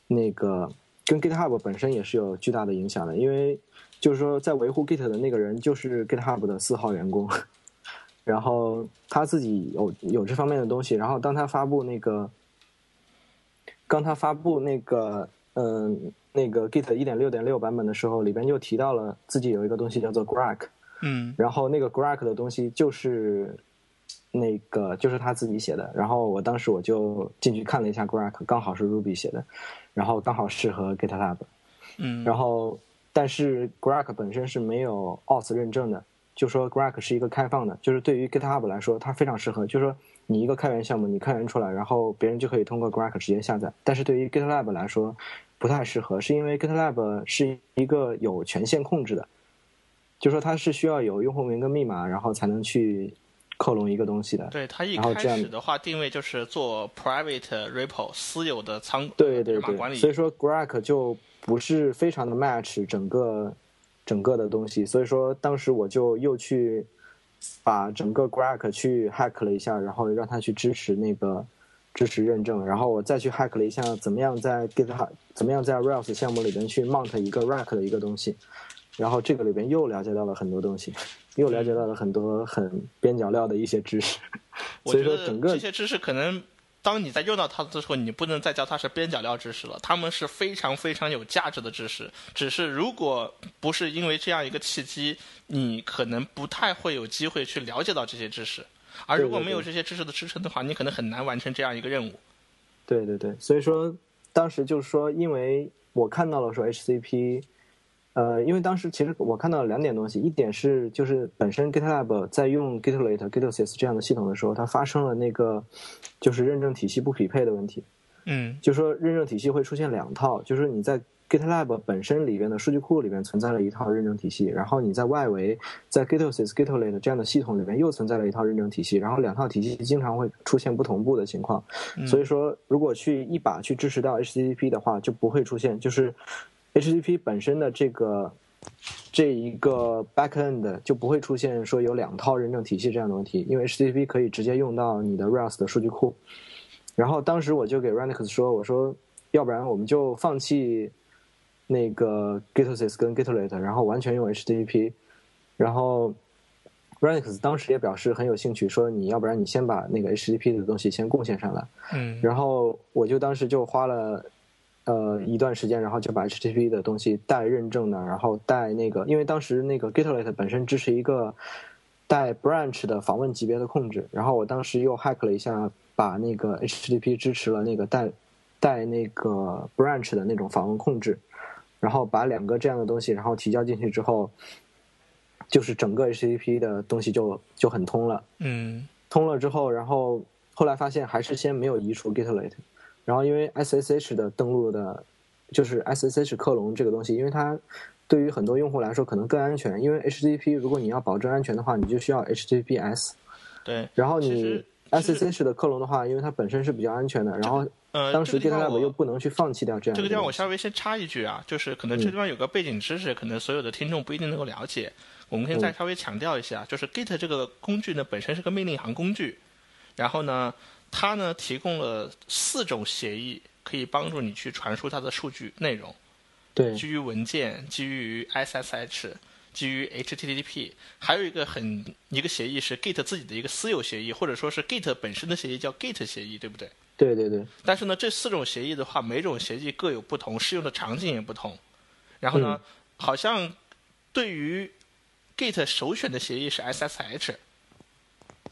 那个跟 GitHub 本身也是有巨大的影响的，因为就是说在维护 Git 的那个人就是 GitHub 的四号员工。然后他自己有有这方面的东西，然后当他发布那个，当他发布那个嗯那个 Git 一点六点六版本的时候，里边就提到了自己有一个东西叫做 Grok，嗯然后那个 Grok 的东西就是那个就是他自己写的。然后我当时我就进去看了一下 Grack，刚好是 Ruby 写的，然后刚好适合 GitLab。嗯，然后但是 Grack 本身是没有 auth 认证的，就说 Grack 是一个开放的，就是对于 GitHub 来说，它非常适合，就是说你一个开源项目，你开源出来，然后别人就可以通过 Grack 直接下载。但是对于 GitLab 来说，不太适合，是因为 GitLab 是一个有权限控制的，就说它是需要有用户名跟密码，然后才能去克隆一个东西的。对，它一开始的话定位就是做 private repo 私有的仓对对对。所以说 Grack 就不是非常的 match 整个整个的东西，所以说当时我就又去把整个 Grack 去 hack 了一下，然后让他去支持那个支持认证，然后我再去 hack 了一下怎么样在 GitHub 怎么样在 Rails 项目里边去 mount 一个 rack 的一个东西，然后这个里边又了解到了很多东西，又了解到了很多很边角料的一些知识，所以说整个这些知识可能，当你在用到它的时候，你不能再叫它是边角料知识了，它们是非常非常有价值的知识。只是如果不是因为这样一个契机，你可能不太会有机会去了解到这些知识。而如果没有这些知识的支撑的话，你可能很难完成这样一个任务。对对对，所以说当时就是说，因为我看到了说 HCP，呃，因为当时其实我看到了两点东西，一点是就是本身 GitLab 在用 Gitlet、Gitosys 这样的系统的时候，它发生了那个就是认证体系不匹配的问题，嗯。就说认证体系会出现两套，就是你在 GitLab 本身里边的数据库里边存在了一套认证体系，然后你在外围在 Gitosys、Gitlet 这样的系统里面又存在了一套认证体系，然后两套体系经常会出现不同步的情况，所以说如果去一把去支持到 HTTP 的话，就不会出现就是 HTTP 本身的这个。这一个 backend 就不会出现说有两套认证体系这样的问题，因为 HTTP 可以直接用到你的 Rails 的数据库。然后当时我就给 Renix 说，我说要不然我们就放弃那个 Gitosis 跟 Gitlet，然后完全用 HTTP。然后 Renix 当时也表示很有兴趣，说你要不然你先把那个 HTTP 的东西先贡献上来。嗯然后我就当时就花了呃一段时间，然后就把 HTTP 的东西带认证的，然后带那个，因为当时那个 Gitlet 本身支持一个带 branch 的访问级别的控制，然后我当时又 hack 了一下，把那个 HTTP 支持了那个带带那个 branch 的那种访问控制，然后把两个这样的东西，然后提交进去之后，就是整个 HTTP 的东西就就很通了。嗯。通了之后，然后后来发现还是先没有移除 Gitlet，然后因为 SSH 的登录的，就是 SSH 克隆这个东西，因为它对于很多用户来说可能更安全，因为 HTTP 如果你要保证安全的话，你就需要 HTTPS，对。然后你 SSH 的克隆的话，因为它本身是比较安全的，然后呃，当时这个地方 GitLab 又不能去放弃掉这样这个地方我稍微先插一句啊，就是可能嗯这地方有个背景知识，可能所有的听众不一定能够了解。我们可以再嗯稍微强调一下，就是 Git 这个工具呢本身是个命令行工具，然后呢，它呢提供了四种协议，可以帮助你去传输它的数据内容，对基于文件，基于 SSH。基于 HTTP，还有一个很一个协议是 Git 自己的一个私有协议，或者说是 Git 本身的协议叫 Git 协议，对不对？对对对但是呢，这四种协议的话，每种协议各有不同，适用的场景也不同。然后呢，嗯好像对于 Git 首选的协议是 SSH，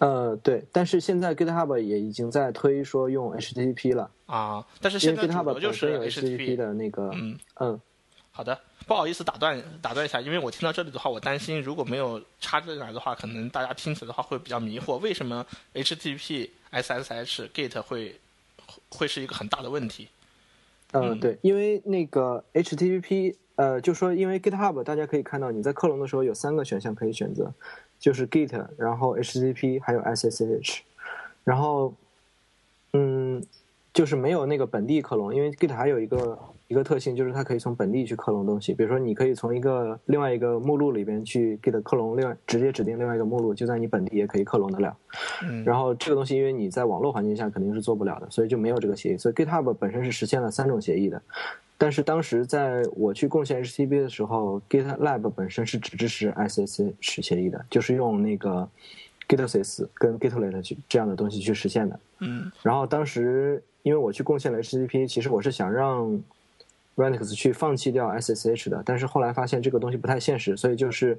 呃对，但是现在 GitHub 也已经在推说用 HTTP 了，啊，但是现在主 GitHub 流就是有 HTTP 的那个嗯，嗯。好的，不好意思打断打断一下，因为我听到这里的话，我担心如果没有插进来的话，可能大家听起来的话会比较迷惑，为什么 HTTP、SSH、Git 会会是一个很大的问题？嗯，嗯。对，因为那个 HTTP，呃，就说因为 GitHub，大家可以看到你在克隆的时候有三个选项可以选择，就是 Git，然后 HTTP 还有 SSH，然后，嗯，就是没有那个本地克隆，因为 Git 还有一个一个特性，就是它可以从本地去克隆东西，比如说你可以从一个另外一个目录里边去 Git 克隆另外直接指定另外一个目录，就在你本地也可以克隆得了。嗯，然后这个东西因为你在网络环境下肯定是做不了的，所以就没有这个协议。所以 GitHub 本身是实现了三种协议的，但是当时在我去贡献 HTTP 的时候，GitLab 本身是只支持 SSH 协议的，就是用那个 Gitosys 跟 Gitlet 去这样的东西去实现的。嗯然后当时因为我去贡献了 HTTP，其实我是想让 Renix 去放弃掉 SSH 的，但是后来发现这个东西不太现实，所以就是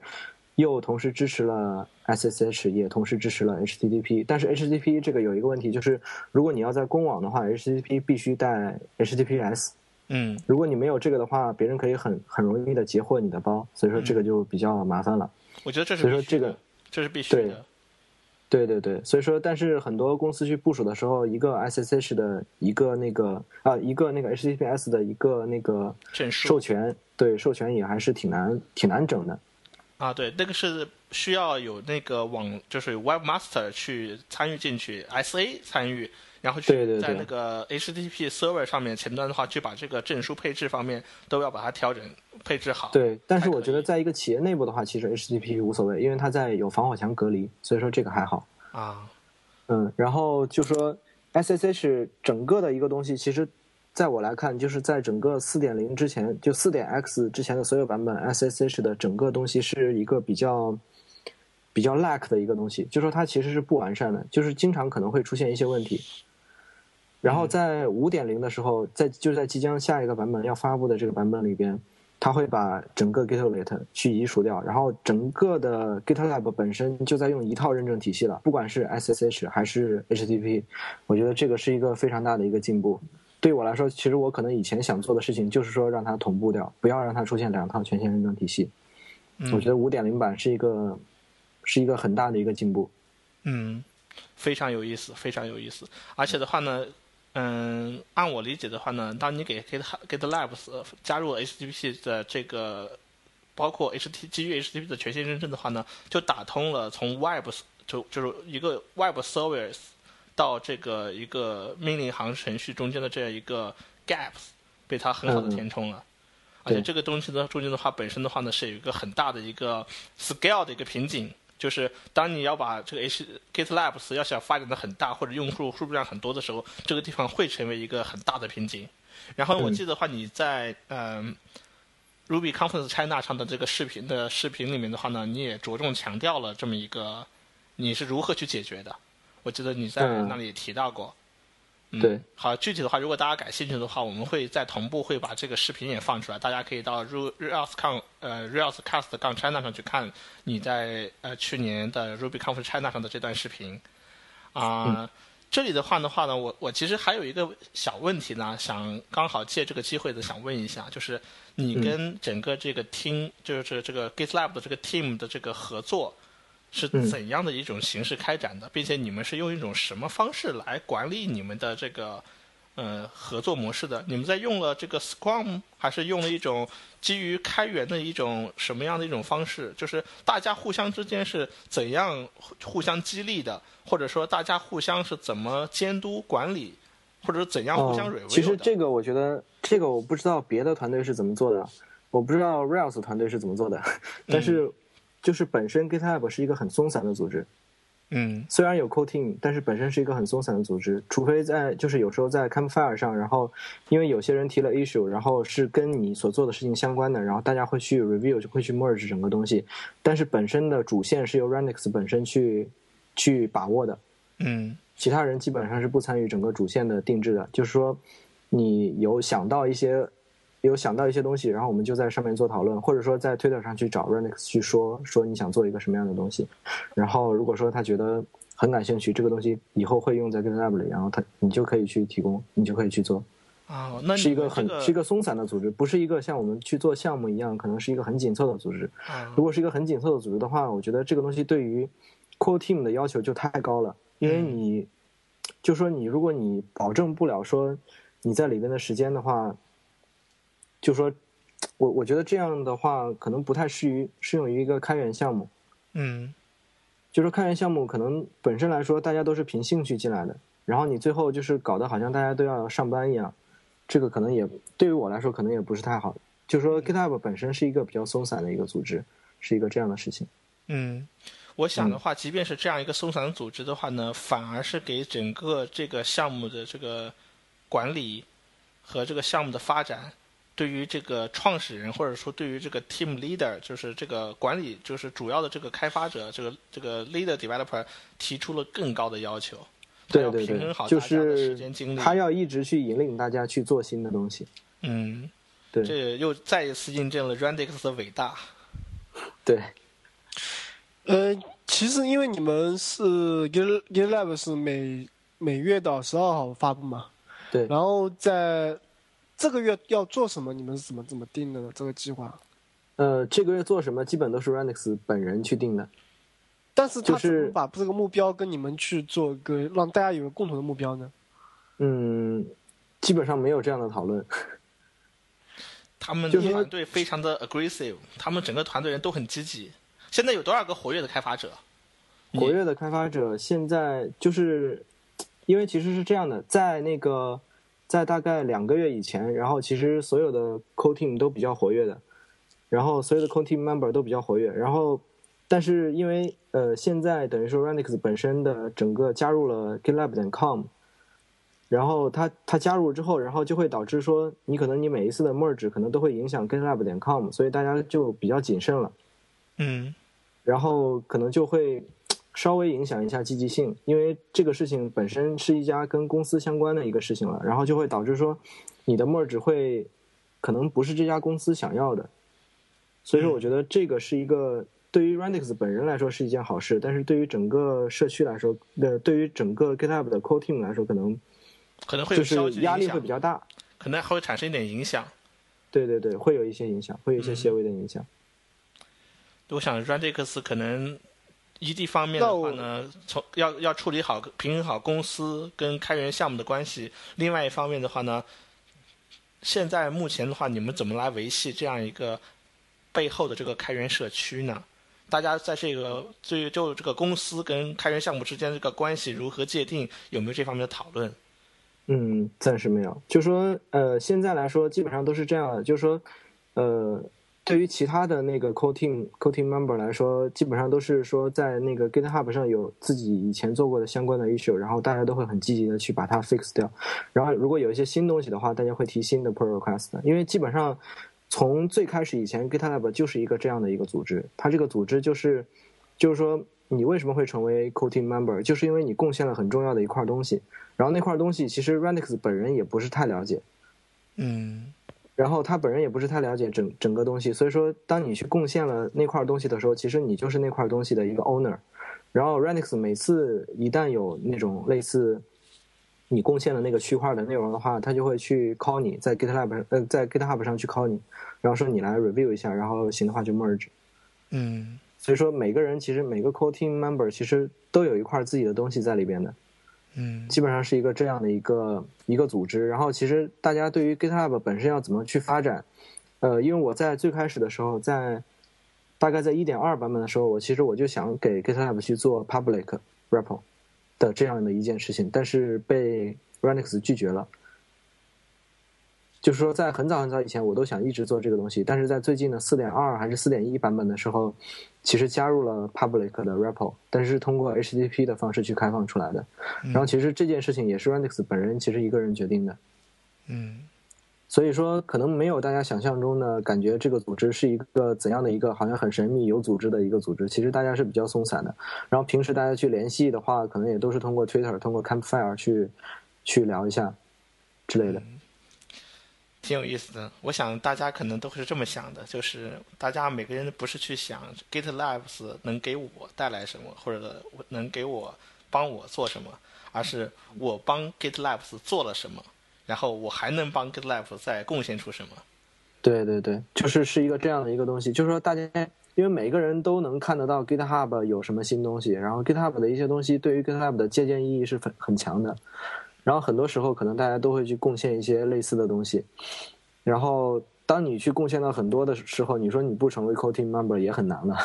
又同时支持了 SSH，也同时支持了 HTTP。但是 HTTP 这个有一个问题，就是如果你要在公网的话，HTTP 必须带 HTTPS。嗯，如果你没有这个的话，别人可以很很容易的截获你的包，所以说这个就比较麻烦了。我觉得这是所以说这个这是必须的。对对对，所以说，但是很多公司去部署的时候，一个 SSH 的一个那个啊，一个那个 HTTPS 的一个那个授权，对授权也还是挺难挺难整的。啊，对，那个是需要有那个网，就是 Webmaster 去参与进去，SA 参与。然后去在那个 HTTP server 上面前端的话，去把这个证书配置方面都要把它调整配置好。对，但是我觉得在一个企业内部的话，其实 HTTP 无所谓，因为它在有防火墙隔离，所以说这个还好。啊，嗯，然后就说 SSH 整个的一个东西，其实在我来看，就是在整个四点零之前，就四点 X 之前的所有版本，SSH 的整个东西是一个比较比较 lack 的一个东西，就说它其实是不完善的，就是经常可能会出现一些问题。然后在五点零的时候，在就在即将下一个版本要发布的这个版本里边，它会把整个 GitLab 去移除掉，然后整个的 GitLab 本身就在用一套认证体系了，不管是 SSH 还是 HTTP，我觉得这个是一个非常大的一个进步。对于我来说，其实我可能以前想做的事情就是说让它同步掉，不要让它出现两套权限认证体系。我觉得五点零版是一个是一个很大的一个进步。嗯，非常有意思，非常有意思，而且的话呢。嗯，按我理解的话呢，当你给 Git GitLabs 加入 HTTP 的这个，包括 HT 基于 HTTP 的权限认证的话呢，就打通了从 Web 就就是一个 Web Service 到这个一个命令行程序中间的这样一个 gaps，被它很好的填充了。而且这个东西呢，中间的话本身的话呢，是有一个很大的一个 scale 的一个瓶颈。就是当你要把这个 H GitLab 要想发展的很大，或者用户数量很多的时候，这个地方会成为一个很大的瓶颈。然后我记得话，你在嗯 Ruby Conference China 上的这个视频的视频里面的话呢，你也着重强调了这么一个你是如何去解决的。我记得你在那里提到过。对，好，具体的话，如果大家感兴趣的话，我们会在同步会把这个视频也放出来，大家可以到 Rails 呃 Railscast 杠 China 上去看你在呃去年的 Ruby Conference China 上的这段视频。啊，这里的话的话呢，我我其实还有一个小问题呢，想刚好借这个机会的想问一下，就是你跟整个这个 team，就是这个 GitLab 的这个 team 的这个合作。是怎样的一种形式开展的，并且你们是用一种什么方式来管理你们的这个呃合作模式的？你们在用了这个 Scrum，还是用了一种基于开源的一种什么样的一种方式？就是大家互相之间是怎样互相激励的，或者说大家互相是怎么监督管理，或者怎样互相 review 的？其实这个我觉得，这个我不知道别的团队是怎么做的，我不知道 Rails 团队是怎么做的，但是。就是本身 GitHub 是一个很松散的组织，嗯，虽然有 Code Team，但是本身是一个很松散的组织。除非在就是有时候在 Campfire 上，然后因为有些人提了 issue，然后是跟你所做的事情相关的，然后大家会去 review，就会去 merge 整个东西。但是本身的主线是由 Renix 本身去去把握的，嗯，其他人基本上是不参与整个主线的定制的。就是说，你有想到一些。有想到一些东西，然后我们就在上面做讨论，或者说在 Twitter 上去找 Renix 去说说你想做一个什么样的东西。然后如果说他觉得很感兴趣，这个东西以后会用在 GitLab 里，然后他你就可以去提供，你就可以去做。啊，那是一个很是一个松散的组织，不是一个像我们去做项目一样，可能是一个很紧凑的组织。如果是一个很紧凑的组织的话，我觉得这个东西对于 Core Team 的要求就太高了，因为你就说你如果你保证不了说你在里边的时间的话。就说，我我觉得这样的话可能不太适于适用于一个开源项目。嗯，就说开源项目可能本身来说大家都是凭兴趣进来的，然后你最后就是搞得好像大家都要上班一样，这个可能也对于我来说可能也不是太好。就说 GitHub 本身是一个比较松散的一个组织，是一个这样的事情。嗯，我想的话，即便是这样一个松散的组织的话呢，反而是给整个这个项目的这个管理和这个项目的发展。对于这个创始人，或者说对于这个 team leader，就是这个管理，就是主要的这个开发者，这个这个 leader developer 提出了更高的要求。对对对，就是他要一直去引领大家去做新的东西。嗯，对，这又再一次印证了 Redux 的伟大。对，呃，其实因为你们是 Git GitLab 是每每月的十二号发布嘛，对，然后在这个月要做什么，你们是怎么怎么定的呢？这个计划？呃，这个月做什么，基本都是 Renix 本人去定的。但是他就是怎么把这个目标跟你们去做一个，让大家有个共同的目标呢？嗯，基本上没有这样的讨论。他们就是团队非常的 aggressive，他们整个团队人都很积极。现在有多少个活跃的开发者？活跃的开发者现在就是，因为其实是这样的，在那个在大概两个月以前，然后其实所有的 co team 都比较活跃的，然后所有的 co team member 都比较活跃，然后但是因为呃现在等于说 Renix 本身的整个加入了 GitLab 点 com，然后它它加入之后，然后就会导致说你可能你每一次的 merge 可能都会影响 GitLab 点 com，所以大家就比较谨慎了。嗯然后可能就会稍微影响一下积极性，因为这个事情本身是一家跟公司相关的一个事情了，然后就会导致说你的 merge 会可能不是这家公司想要的，所以说我觉得这个是一个对于 Renix 本人来说是一件好事，但是对于整个社区来说，呃，对于整个 GitHub 的 core team 来说，可能可能会就是压力，会比较大。可能还会产生一点影响。对对对，会有一些影响，会有一些些微的影响。我想 Randix 可能一地方面的话呢，从要要处理好平衡好公司跟开源项目的关系，另外一方面的话呢，现在目前的话，你们怎么来维系这样一个背后的这个开源社区呢？大家在这个对就这个公司跟开源项目之间这个关系如何界定，有没有这方面的讨论？嗯，暂时没有。就说呃，现在来说基本上都是这样的，就是说呃，对于其他的那个 co team co team member 来说，基本上都是说在那个 GitHub 上有自己以前做过的相关的 issue，然后大家都会很积极的去把它 fix 掉。然后如果有一些新东西的话，大家会提新的 pull request，因为基本上从最开始以前 GitHub 就是一个这样的一个组织，它这个组织就是就是说。你为什么会成为 co team member？就是因为你贡献了很重要的一块东西，然后那块东西其实 Renix 本人也不是太了解，嗯然后他本人也不是太了解整整个东西，所以说当你去贡献了那块东西的时候，其实你就是那块东西的一个 owner。然后 Renix 每次一旦有那种类似你贡献的那个区块的内容的话，他就会去 call 你，在 GitLab 上呃在 GitHub 上去 call 你，然后说你来 review 一下，然后行的话就 merge。嗯所以说每个人其实每个 core team member 其实都有一块自己的东西在里边的。嗯基本上是一个这样的一个一个组织。然后其实大家对于 GitHub 本身要怎么去发展，呃，因为我在最开始的时候，在大概在一点二版本的时候，我其实我就想给 GitHub 去做 public repo 的这样的一件事情，但是被 Renix 拒绝了。就是说，在很早很早以前，我都想一直做这个东西，但是在最近的四点二还是四点一版本的时候，其实加入了 public 的 repo，但是是通过 HTTP 的方式去开放出来的。然后其实这件事情也是 Renix 本人其实一个人决定的，嗯所以说可能没有大家想象中的感觉，这个组织是一个怎样的一个好像很神秘、有组织的一个组织。其实大家是比较松散的。然后平时大家去联系的话，可能也都是通过 Twitter、通过 Campfire 去去聊一下之类的。挺有意思的。我想大家可能都是这么想的，就是大家每个人不是去想 GitLabs 能给我带来什么，或者能给我帮我做什么，而是我帮 GitLabs 做了什么，然后我还能帮 GitLabs 再贡献出什么。对对对，就是是一个这样的一个东西，就是说大家因为每个人都能看得到 GitHub 有什么新东西，然后 GitHub 的一些东西对于 GitHub 的借鉴意义是很很强的，然后很多时候可能大家都会去贡献一些类似的东西，然后当你去贡献到很多的时候，你说你不成为 Co Team Member 也很难了，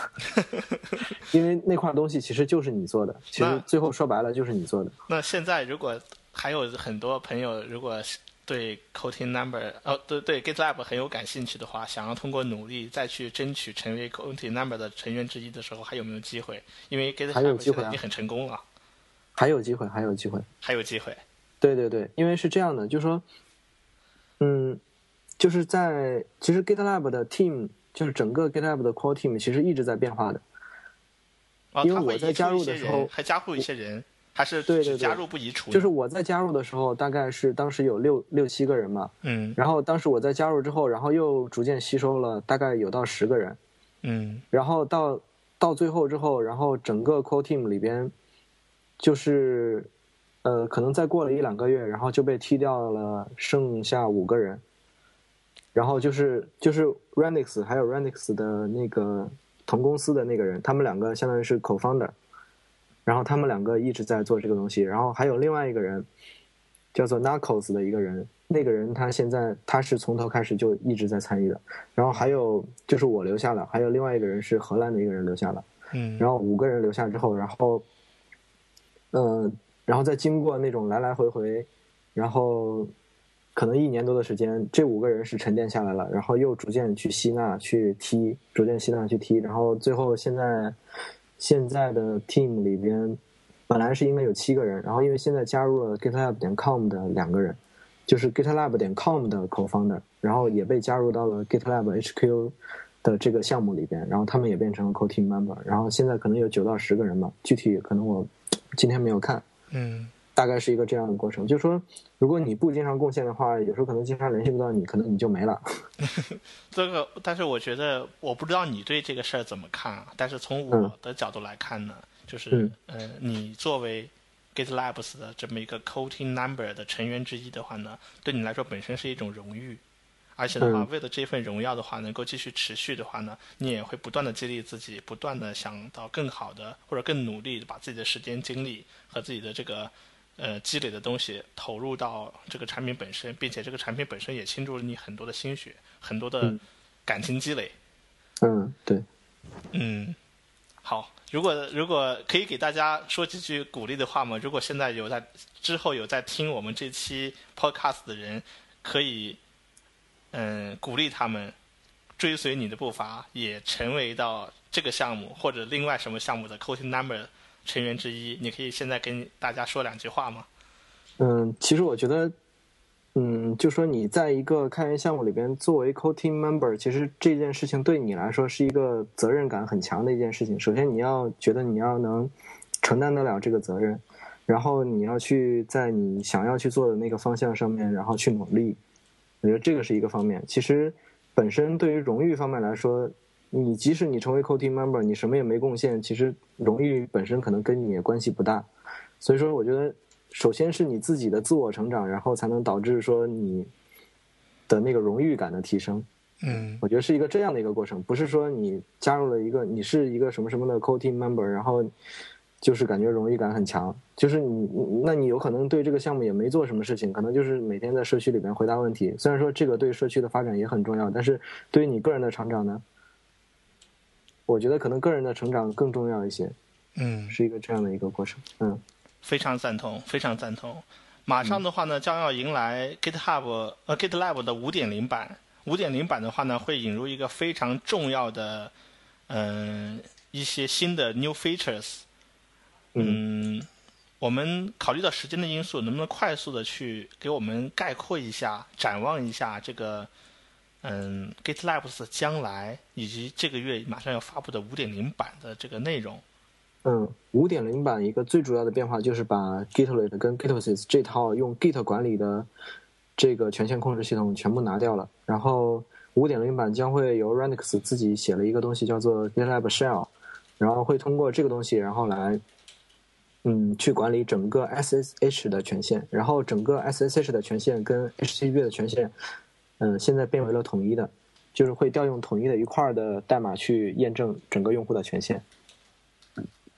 因为那块东西其实就是你做的，其实最后说白了就是你做的。那现在如果还有很多朋友如果对 Coating Number 哦对对 GitLab 很有感兴趣的话，想要通过努力再去争取成为 Coating Number 的成员之一的时候，还有没有机会？因为 GitLab 机会啊现在已经很成功了，还有机会，还有机会。还有机会。对对对，因为是这样的，就是说，嗯，就是在其实 GitLab 的 team，就是整个 GitLab 的 core team 其实一直在变化的。啊，因为我在加入的时候还加入一些人，还是对对对加入不移除呢？就是我在加入的时候，大概是当时有六六七个人嘛，嗯然后当时我在加入之后，然后又逐渐吸收了大概有到十个人，嗯然后到到最后之后，然后整个 core team 里边，就是呃，可能再过了一两个月，然后就被踢掉了，剩下五个人。然后就是就是 Renix 还有 Renix 的那个同公司的那个人，他们两个相当于是 co-founder，然后他们两个一直在做这个东西。然后还有另外一个人叫做 Narcos 的一个人，那个人他现在他是从头开始就一直在参与的。然后还有就是我留下了，还有另外一个人是荷兰的一个人留下了。嗯，然后五个人留下之后，然后，嗯，然后再经过那种来来回回，然后可能一年多的时间，这五个人是沉淀下来了，然后又逐渐去吸纳去踢，逐渐吸纳去踢，然后最后现在现在的 team 里边，本来是应该有七个人，然后因为现在加入了 GitLab 点 com 的两个人，就是 GitLab 点 com 的 co-founder，然后也被加入到了 GitLab HQ。的这个项目里边，然后他们也变成了 co-team member，然后现在可能有九到十个人吧，具体可能我今天没有看，嗯，大概是一个这样的过程。就是说，如果你不经常贡献的话，有时候可能经常联系不到你，可能你就没了。这个，但是我觉得，我不知道你对这个事儿怎么看啊？但是从我的角度来看呢，就是，呃，你作为 GitLabs 的这么一个 Coding Number 的成员之一的话呢，对你来说本身是一种荣誉。而且的话，为了这份荣耀的话，能够继续持续的话呢，你也会不断的激励自己，不断的想到更好的或者更努力的把自己的时间精力和自己的这个呃积累的东西投入到这个产品本身，并且这个产品本身也倾注了你很多的心血，很多的感情积累。嗯，对。嗯，好，如果如果可以给大家说几句鼓励的话嘛，如果现在有在之后有在听我们这期 podcast 的人，可以。嗯，鼓励他们追随你的步伐，也成为到这个项目或者另外什么项目的 coding number 成员之一。你可以现在跟大家说两句话吗？嗯，其实我觉得，嗯，就说你在一个开源项目里边作为 coding member，其实这件事情对你来说是一个责任感很强的一件事情。首先，你要觉得你要能承担得了这个责任，然后你要去在你想要去做的那个方向上面，然后去努力。我觉得这个是一个方面。其实，本身对于荣誉方面来说，你即使你成为 core team member，你什么也没贡献，其实荣誉本身可能跟你也关系不大。所以说，我觉得首先是你自己的自我成长，然后才能导致说你的那个荣誉感的提升。嗯，我觉得是一个这样的一个过程，不是说你加入了一个你是一个什么什么的 core team member，然后。就是感觉荣誉感很强，就是你，那你有可能对这个项目也没做什么事情，可能就是每天在社区里边回答问题。虽然说这个对社区的发展也很重要，但是对于你个人的成长呢，我觉得可能个人的成长更重要一些。嗯，是一个这样的一个过程。嗯，非常赞同，非常赞同。马上的话呢，将要迎来 GitHub 呃 GitLab 的五点零版。五点零版的话呢，会引入一个非常重要的嗯一些新的 new features。嗯，我们考虑到时间的因素，能不能快速的去给我们概括一下、展望一下这个嗯 GitLabs 将来以及这个月马上要发布的五点零版的这个内容？嗯，五点零版一个最主要的变化就是把 Gitlet 跟 Gitosis 这套用 Git 管理的这个权限控制系统全部拿掉了。然后五点零版将会由 Renix 自己写了一个东西叫做 GitLab Shell，然后会通过这个东西，然后来。嗯，去管理整个 SSH 的权限，然后整个 SSH 的权限跟 HTTP 的权限，嗯，现在变为了统一的，就是会调用统一的一块的代码去验证整个用户的权限。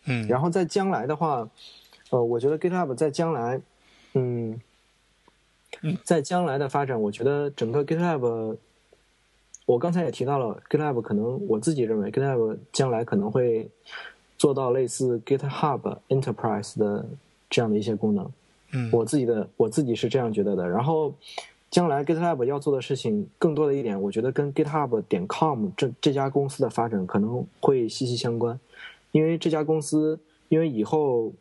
嗯，然后在将来的话，呃，我觉得 GitHub 在将来，嗯，在将来的发展，我觉得整个 GitHub，我刚才也提到了 GitHub 可能我自己认为 GitHub 将来可能会。做到类似 GitHub Enterprise 的这样的一些功能，嗯，我自己的我自己是这样觉得的。然后，将来 GitLab 要做的事情，更多的一点，我觉得跟 GitHub 点 com 这这家公司的发展可能会息息相关。因为这家公司，因为以后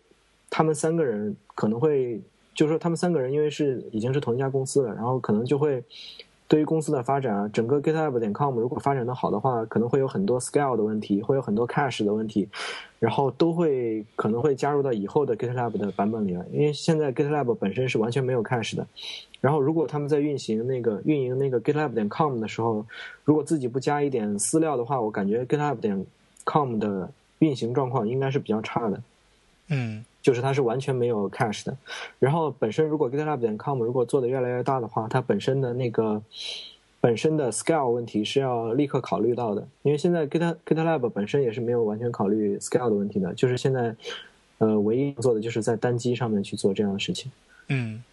他们三个人可能会，就是说他们三个人因为是已经是同一家公司了，然后可能就会。对于公司的发展啊，整个 GitLab 点 com 如果发展的好的话，可能会有很多 scale 的问题，会有很多 cache 的问题，然后都会可能会加入到以后的 GitLab 的版本里来。因为现在 GitLab 本身是完全没有 cache 的，然后如果他们在运行那个运营那个 GitLab 点 com 的时候，如果自己不加一点私料的话，我感觉 GitLab 点 com 的运行状况应该是比较差的，嗯就是它是完全没有 cache 的。然后本身如果 GitLab 点 com 如果做的越来越大的话，它本身的那个本身的 scale 问题是要立刻考虑到的，因为现在 Git GitLab 本身也是没有完全考虑 scale 的问题的，就是现在呃唯一做的就是在单机上面去做这样的事情。嗯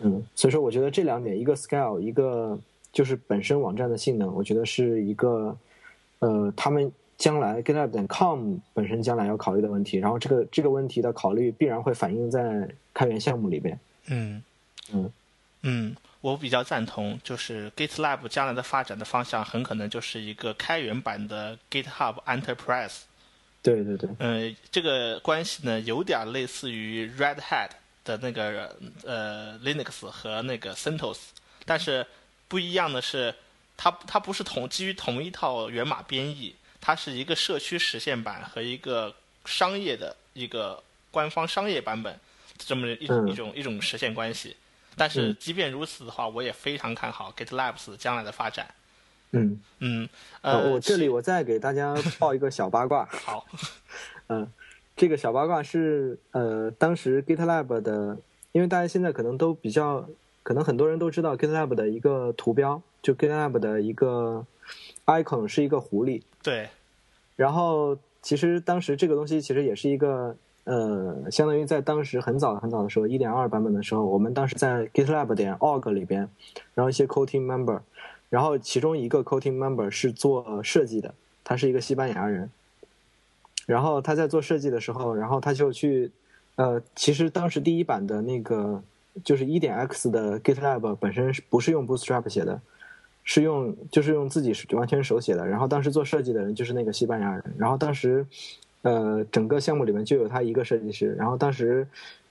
嗯，所以说我觉得这两点，一个 scale，一个就是本身网站的性能，我觉得是一个呃他们将来 GitLab 点 com 本身将来要考虑的问题。然后这个这个问题的考虑必然会反映在开源项目里边。嗯嗯嗯，我比较赞同，就是 GitLab 将来的发展的方向很可能就是一个开源版的 GitHub Enterprise。对对对，呃，这个关系呢，有点类似于 Red Hat 的那个呃 Linux 和那个 CentOS，但是不一样的是，它它不是同基于同一套源码编译，它是一个社区实现版和一个商业的一个官方商业版本这么一嗯一种一种实现关系。但是嗯即便如此的话，我也非常看好 GitLabs 将来的发展。嗯，嗯，呃，呃，我这里我再给大家报一个小八卦。好，嗯，这个小八卦是呃，当时 GitLab 的，因为大家现在可能都比较，可能很多人都知道 GitLab 的一个图标，就 GitLab 的一个 icon 是一个狐狸。对，然后其实当时这个东西其实也是一个呃，相当于在当时很早很早的时候，一点二版本的时候，我们当时在 GitLab 点 org 里边，然后一些 co team member，然后其中一个 co team member 是做设计的，他是一个西班牙人。然后他在做设计的时候，然后他就去，呃，其实当时第一版的那个就是一点 x 的 GitLab 本身是不是用 Bootstrap 写的，是用就是用自己完全手写的。然后当时做设计的人就是那个西班牙人。然后当时，呃，整个项目里面就有他一个设计师。然后当时，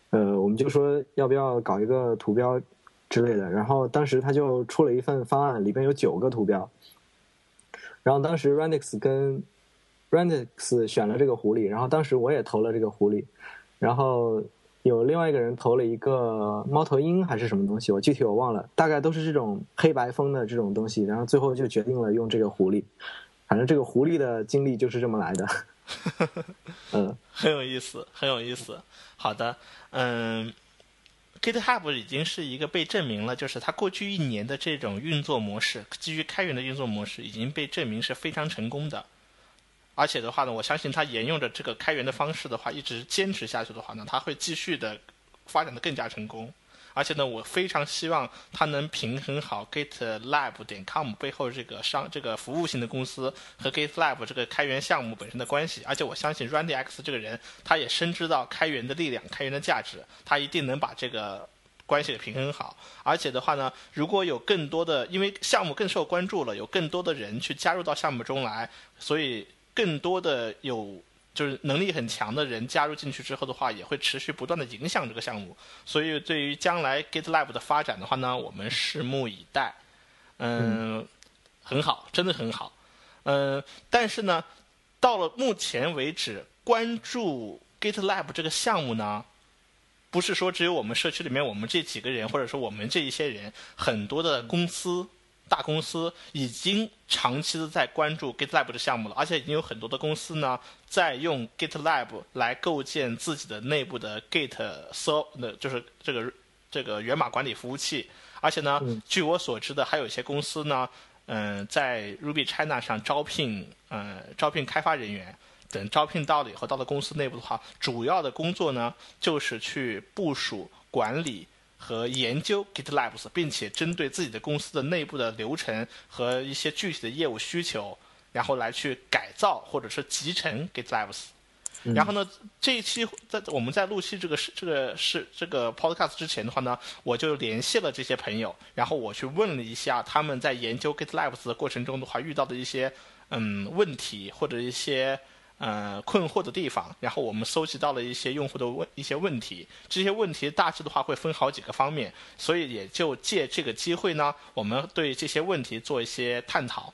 呃，我们就说要不要搞一个图标之类的。然后当时他就出了一份方案，里边有九个图标。然后当时 Renix 跟 Renix 选了这个狐狸，然后当时我也投了这个狐狸，然后有另外一个人投了一个猫头鹰还是什么东西，我具体我忘了，大概都是这种黑白风的这种东西，然后最后就决定了用这个狐狸，反正这个狐狸的经历就是这么来的，嗯 很有意思，很有意思。好的，嗯，GitHub 已经是一个被证明了，就是它过去一年的这种运作模式，基于开源的运作模式，已经被证明是非常成功的。而且的话呢，我相信他沿用着这个开源的方式的话，一直坚持下去的话呢，他会继续的发展的更加成功。而且呢，我非常希望他能平衡好 GitLab 点 com 背后这个商这个服务性的公司和 GitLab 这个开源项目本身的关系。而且我相信 Randy X 这个人，他也深知到开源的力量、开源的价值，他一定能把这个关系给平衡好。而且的话呢，如果有更多的，因为项目更受关注了，有更多的人去加入到项目中来，所以更多的有就是能力很强的人加入进去之后的话，也会持续不断的影响这个项目。所以对于将来 GitLab 的发展的话呢，我们拭目以待。嗯，很好，真的很好。嗯，但是呢，到了目前为止，关注 GitLab 这个项目呢，不是说只有我们社区里面我们这几个人，或者说我们这一些人，很多的公司。大公司已经长期的在关注 GitLab 的项目了，而且已经有很多的公司呢，在用 GitLab 来构建自己的内部的 Git ser 的，就是这个这个源码管理服务器。而且呢，嗯据我所知的，还有一些公司呢，嗯、在 Ruby China 上招聘，呃，招聘开发人员。等招聘到了以后，到了公司内部的话，主要的工作呢，就是去部署、管理和研究 GitLabs，并且针对自己的公司的内部的流程和一些具体的业务需求，然后来去改造或者是集成 GitLabs。然后呢，这一期在我们在录期这个是这个是这个 podcast 之前的话呢，我就联系了这些朋友，然后我去问了一下他们在研究 GitLabs 的过程中的话遇到的一些嗯问题或者一些呃困惑的地方，然后我们搜集到了一些用户的问一些问题，这些问题大致的话会分好几个方面，所以也就借这个机会呢，我们对这些问题做一些探讨。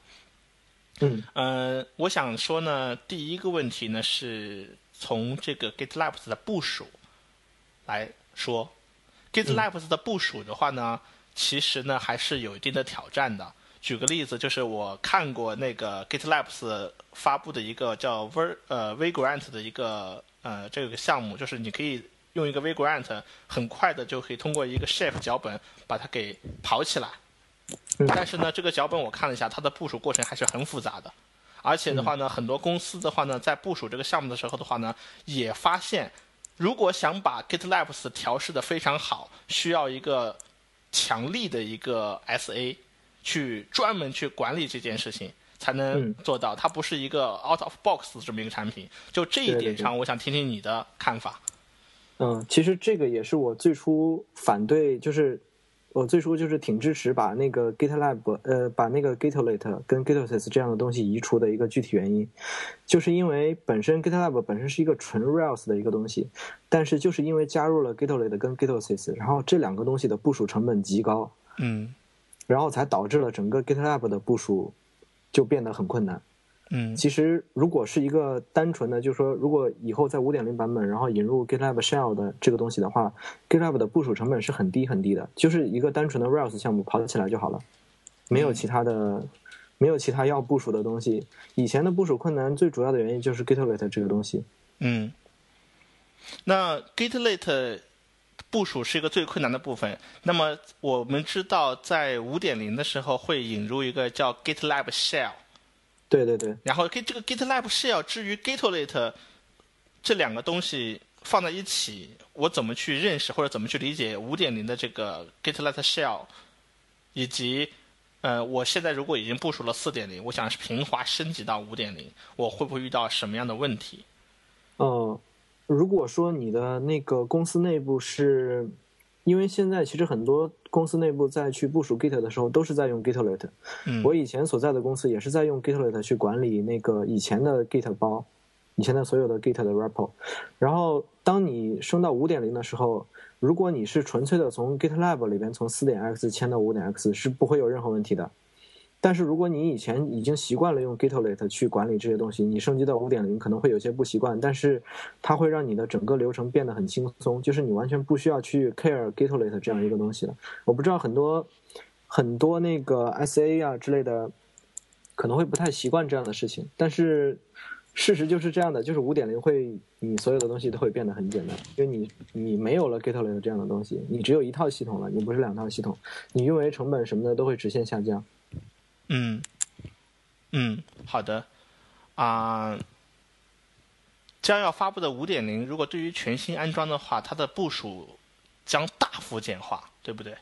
嗯呃，我想说呢，第一个问题呢是从这个 GitLabs 的部署来说，GitLabs 的部署的话呢，其实呢还是有一定的挑战的。举个例子，就是我看过那个 GitLab 发布的一个叫 Ver 呃 Vagrant 的一个呃这个项目，就是你可以用一个 Vagrant 很快的就可以通过一个 Chef 脚本把它给跑起来。但是呢，这个脚本我看了一下，它的部署过程还是很复杂的。而且的话呢，很多公司的话呢，在部署这个项目的时候的话呢，也发现，如果想把 GitLab 调试的非常好，需要一个强力的一个 SA 去专门去管理这件事情，才能做到。它不是一个 out of box 这么一个产品。就这一点上，我想听听你的看法。嗯，其实这个也是我最初反对，就是。我最初就是挺支持把那个 GitLab，呃，把那个 Gitlet 跟 Gitosis 这样的东西移除的一个具体原因，就是因为本身 GitLab 本身是一个纯 Rails 的一个东西，但是就是因为加入了 Gitlet 跟 Gitosis，然后这两个东西的部署成本极高，嗯，然后才导致了整个 GitLab 的部署就变得很困难。嗯，其实如果是一个单纯的，就是说，如果以后在五点零版本，然后引入 GitLab Shell 的这个东西的话，GitLab 的部署成本是很低很低的，就是一个单纯的 Rails 项目跑起来就好了，没有其他的，没有其他要部署的东西。以前的部署困难最主要的原因就是 Gitlet 这个东西。嗯，那 Gitlet 部署是一个最困难的部分。那么我们知道，在五点零的时候会引入一个叫 GitLab Shell。对对对，然后跟这个 GitLab Shell 至于 Gitlet 这两个东西放在一起，我怎么去认识或者怎么去理解五点零的这个 Gitlet Shell，以及呃，我现在如果已经部署了四点零，我想是平滑升级到五点零，我会不会遇到什么样的问题？嗯，如果说你的那个公司内部是。因为现在其实很多公司内部在去部署 Git 的时候，都是在用 Gitlet。嗯，我以前所在的公司也是在用 Gitlet 去管理那个以前的 Git 包，以前的所有的 Git 的 repo。然后当你升到五点零的时候，如果你是纯粹的从 GitLab 里边从四点 x 迁到五点 x，是不会有任何问题的。但是如果你以前已经习惯了用 Gitlet 去管理这些东西，你升级到五点零可能会有些不习惯，但是它会让你的整个流程变得很轻松，就是你完全不需要去 care Gitlet 这样一个东西了。我不知道很多很多那个 SA 啊之类的可能会不太习惯这样的事情，但是事实就是这样的，就是五点零会你所有的东西都会变得很简单，因为你你没有了 Gitlet 这样的东西，你只有一套系统了，你不是两套系统，你运维成本什么的都会直线下降。嗯，嗯，好的，啊，将要发布的五点零，如果对于全新安装的话，它的部署将大幅简化，对不对？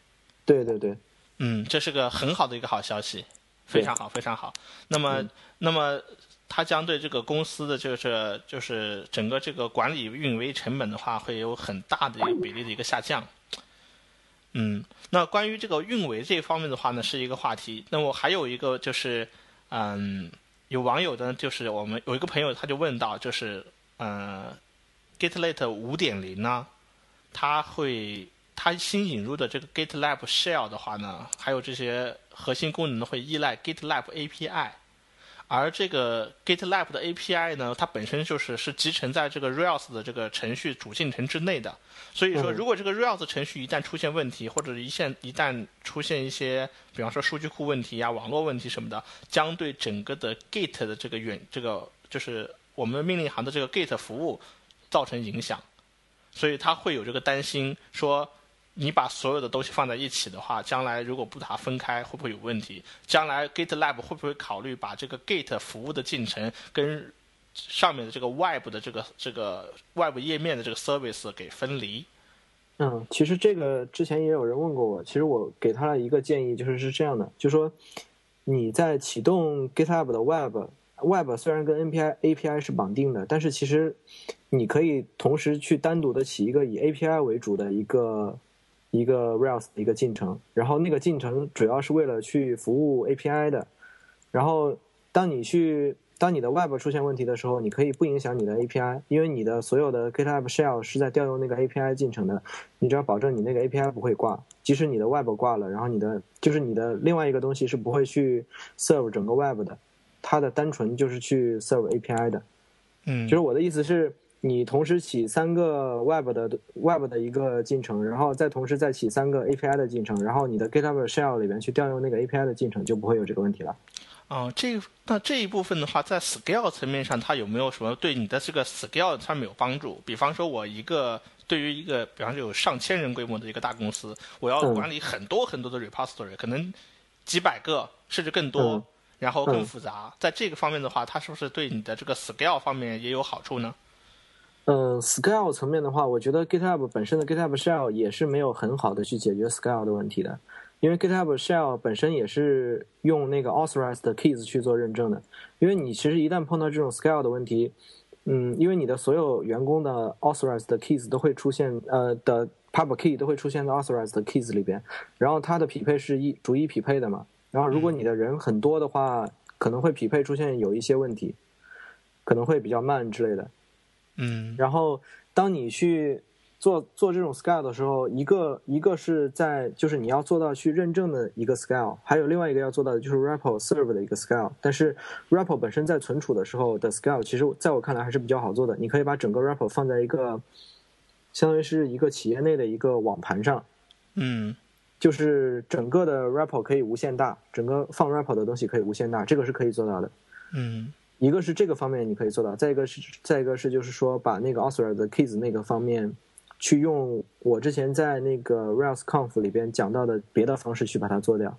对对对，嗯，这是个很好的一个好消息，非常好，非常好。那么，那么它将对这个公司的就是就是整个这个管理运维成本的话，会有很大的一个比例的一个下降。嗯，那关于这个运维这方面的话呢，是一个话题。那我还有一个就是，嗯，有网友的，就是我们有一个朋友他就问到，就是，呃，GitLab 五点零呢，他会他新引入的这个 GitLab Shell 的话呢，还有这些核心功能会依赖 GitLab API。而这个 GitLab 的 API 呢，它本身就是是集成在这个 Rails 的这个程序主进程之内的。所以说，如果这个 Rails 程序一旦出现问题，或者一线一旦出现一些，比方说数据库问题呀、网络问题什么的，将对整个的 Git 的这个远这个就是我们命令行的这个 Git 服务造成影响。所以他会有这个担心说。你把所有的东西放在一起的话，将来如果不把它分开，会不会有问题？将来 GitLab 会不会考虑把这个 Git 服务的进程跟上面的这个 Web 的这个这个 Web 页面的这个 Service 给分离？嗯，其实这个之前也有人问过我，其实我给他了一个建议，就是是这样的，就说你在启动 GitLab 的 Web，Web 虽然跟 N P I A P I 是绑定的，但是其实你可以同时去单独的起一个以 API 为主的一个。一个 Rails 的一个进程，然后那个进程主要是为了去服务 API 的。然后当你去当你的 Web 出现问题的时候，你可以不影响你的 API，因为你的所有的 GitLab Shell 是在调用那个 API 进程的。你只要保证你那个 API 不会挂，即使你的 Web 挂了，然后你的就是你的另外一个东西是不会去 serve 整个 Web 的，它的单纯就是去 serve API 的。嗯，就是我的意思是。你同时起三个 Web 的 Web 的一个进程，然后再同时再起三个 API 的进程，然后你的 GitHub Shell 里边去调用那个 API 的进程，就不会有这个问题了。哦，这那这一部分的话，在 Scale 层面上，它有没有什么对你的这个 Scale 上面有帮助？比方说，我一个对于一个，比方说有上千人规模的一个大公司，我要管理很多很多的 repository，可能几百个甚至更多，然后更复杂。在这个方面的话，它是不是对你的这个 Scale 方面也有好处呢？嗯，scale 层面的话，我觉得 GitHub 本身的 GitHub Shell 也是没有很好的去解决 scale 的问题的，因为 GitHub Shell 本身也是用那个 authorized keys 去做认证的。因为你其实一旦碰到这种 scale 的问题，嗯，因为你的所有员工的 authorized keys 都会出现，呃的 public key 都会出现在 authorized keys 里边，然后它的匹配是一逐一匹配的嘛，然后如果你的人很多的话，可能会匹配出现有一些问题，可能会比较慢之类的。嗯，然后当你去做做这种 scale 的时候，一个一个是在就是你要做到去认证的一个 scale，还有另外一个要做到的就是 REPL serve 的一个 scale。但是 REPL 本身在存储的时候的 scale，其实在我看来还是比较好做的。你可以把整个 REPL 放在一个相当于是一个企业内的一个网盘上，嗯，就是整个的 REPL 可以无限大，整个放 REPL 的东西可以无限大，这个是可以做到的。嗯。一个是这个方面你可以做到，再一个是再一个是就是说把那个 author 的 keys 那个方面，去用我之前在那个 RailsConf 里边讲到的别的方式去把它做掉，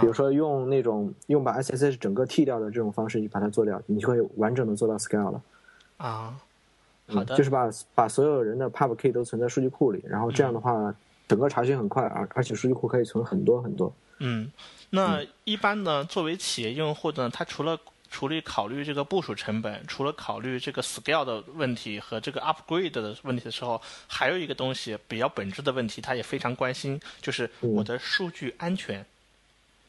比如说用那种用把 SSH 整个替掉的这种方式去把它做掉，你就会完整的做到 scale 了。啊，好的，就是把把所有人的 pub key 都存在数据库里，然后这样的话整个查询很快，而而且数据库可以存很多很多。嗯，那一般呢，作为企业用户呢，它除了除了考虑这个部署成本，除了考虑这个 scale 的问题和这个 upgrade 的问题的时候，还有一个东西比较本质的问题，他也非常关心，就是我的数据安全。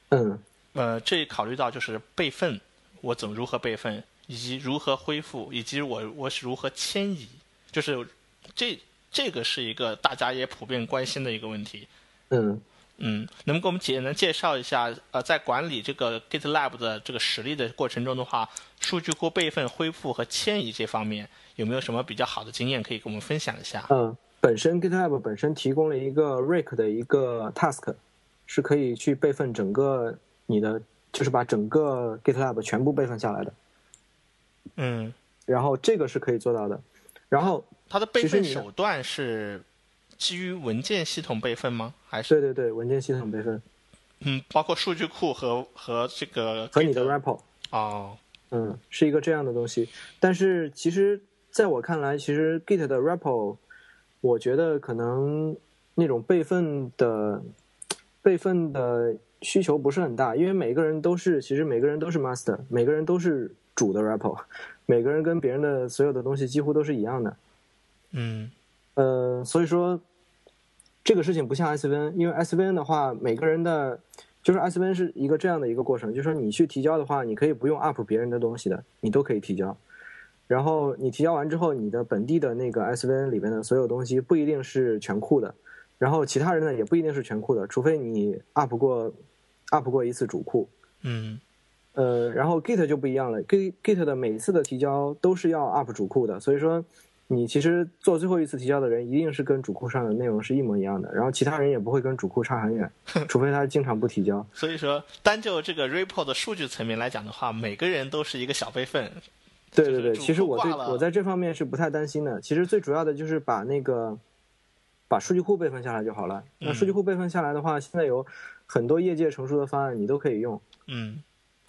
嗯。呃，这考虑到就是备份，我怎么如何备份，以及如何恢复，以及我我是如何迁移，就是这这个是一个大家也普遍关心的一个问题。嗯。嗯，能给我们简单介绍一下？呃，在管理这个 GitLab 的这个实例的过程中的话，数据库备份、恢复和迁移这方面有没有什么比较好的经验可以跟我们分享一下？嗯，本身 GitLab 本身提供了一个 Rake 的一个 task，是可以去备份整个你的，就是把整个 GitLab 全部备份下来的。嗯，然后这个是可以做到的。然后它的备份手段是。基于文件系统备份吗？还是对对对，文件系统备份。嗯，包括数据库和和这个和你的 REPL。哦，嗯，是一个这样的东西。但是其实在我看来，其实 Git 的 REPL，我觉得可能那种备份的备份的需求不是很大，因为每个人都是其实每个人都是 master，每个人都是主的 REPL，每个人跟别人的所有的东西几乎都是一样的。嗯。呃，所以说这个事情不像 SVN，因为 SVN 的话，每个人的，就是 SVN 是一个这样的一个过程，就是说你去提交的话，你可以不用 up 别人的东西的，你都可以提交。然后你提交完之后，你的本地的那个 SVN 里边的所有东西不一定是全库的，然后其他人呢也不一定是全库的，除非你 up 过 up 过一次主库。嗯。呃，然后 Git 就不一样了，Git Git 的每次的提交都是要 up 主库的，所以说。你其实做最后一次提交的人，一定是跟主库上的内容是一模一样的，然后其他人也不会跟主库差很远，除非他经常不提交。所以说，单就这个 report 的数据层面来讲的话，每个人都是一个小备份。对对对，其实我对我在这方面是不太担心的。其实最主要的就是把那个把数据库备份下来就好了。那数据库备份下来的话，现在有很多业界成熟的方案，你都可以用。嗯。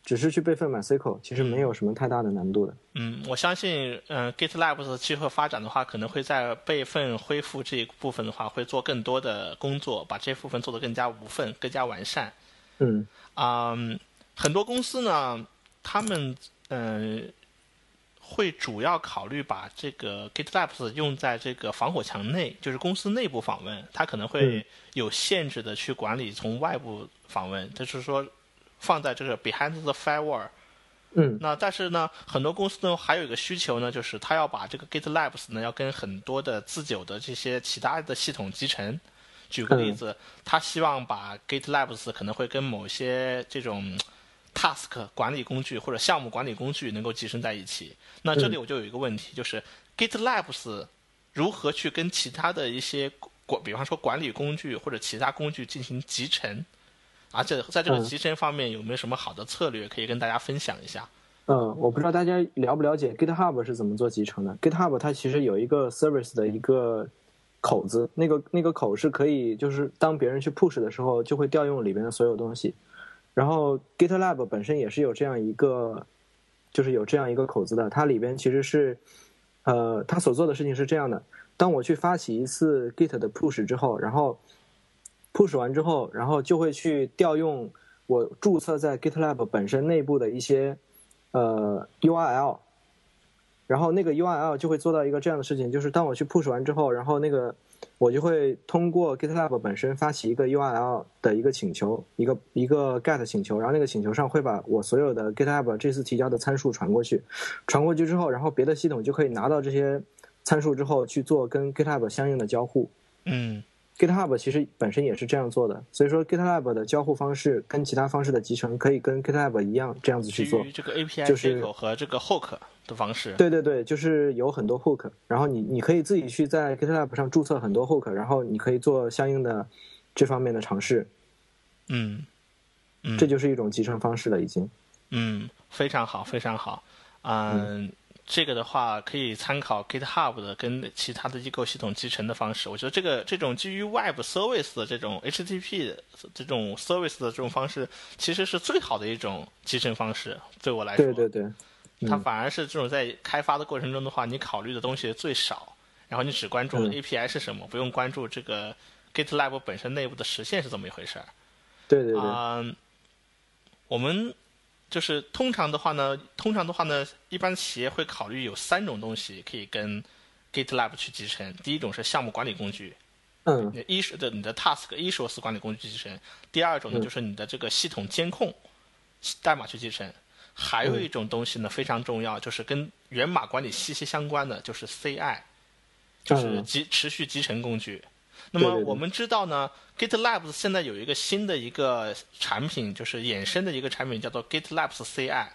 只是去备份 MySQL，其实没有什么太大的难度的。嗯，我相信，嗯，GitLab 的今后发展的话，可能会在备份恢复这一部分的话，会做更多的工作，把这部分做得更加无缝、更加完善。嗯，啊，很多公司呢，他们嗯，会主要考虑把这个 GitLab 用在这个防火墙内，就是公司内部访问，它可能会有限制的去管理从外部访问，就是说。放在这个 behind the firewall，嗯，那但是呢，很多公司呢还有一个需求呢，就是他要把这个 GitLabs 呢要跟很多的自有的这些其他的系统集成。举个例子，他希望把 GitLabs 可能会跟某些这种 task 管理工具或者项目管理工具能够集成在一起。那这里我就有一个问题，就是 GitLabs 如何去跟其他的一些管，比方说管理工具或者其他工具进行集成，而且在这个集成方面有没有什么好的策略可以跟大家分享一下？嗯，我不知道大家了不了解 GitHub 是怎么做集成的。GitHub 它其实有一个 service 的一个口子，那个那个口是可以，就是当别人去 push 的时候，就会调用里边的所有东西。然后 GitLab 本身也是有这样一个，就是有这样一个口子的。它里边其实是，呃，它所做的事情是这样的：当我去发起一次 Git 的 push 之后，然后 push 完之后，然后就会去调用我注册在 GitLab 本身内部的一些。呃，URL，然后那个 URL 就会做到一个这样的事情，就是当我去 push 完之后，然后那个我就会通过 GitLab 本身发起一个 URL 的一个请求，一个一个 get 请求，然后那个请求上会把我所有的 GitLab 这次提交的参数传过去，传过去之后，然后别的系统就可以拿到这些参数之后去做跟 GitLab 相应的交互。嗯。GitHub 其实本身也是这样做的，所以说 GitHub 的交互方式跟其他方式的集成可以跟 GitHub 一样这样子去做，这个 API 接口和这个 Hook 的方式。对对对，就是有很多 Hook，然后你你可以自己去在 GitHub 上注册很多 Hook，然后你可以做相应的这方面的尝试。嗯，这就是一种集成方式了，已经。嗯，非常好，非常好。嗯。这个的话可以参考 GitHub 的跟其他的异构系统集成的方式。我觉得这个这种基于 Web Service 的这种 HTTP 这种 Service 的这种方式，其实是最好的一种集成方式。对我来说，对对对，它反而是这种在开发的过程中的话，你考虑的东西最少，然后你只关注 API 是什么，不用关注这个 GitLab 本身内部的实现是怎么一回事儿。对对对。嗯，我们。就是通常的话呢，通常的话呢，一般企业会考虑有三种东西可以跟 GitLab 去集成。第一种是项目管理工具，嗯，一是的你的 Task 一手司管理工具集成。第二种呢，就是你的这个系统监控代码去集成。还有一种东西呢，非常重要，就是跟源码管理息息相关的，就是 CI，就是集持续集成工具。那么我们知道呢，GitLab 现在有一个新的一个产品，就是衍生的一个产品，叫做 GitLab CI。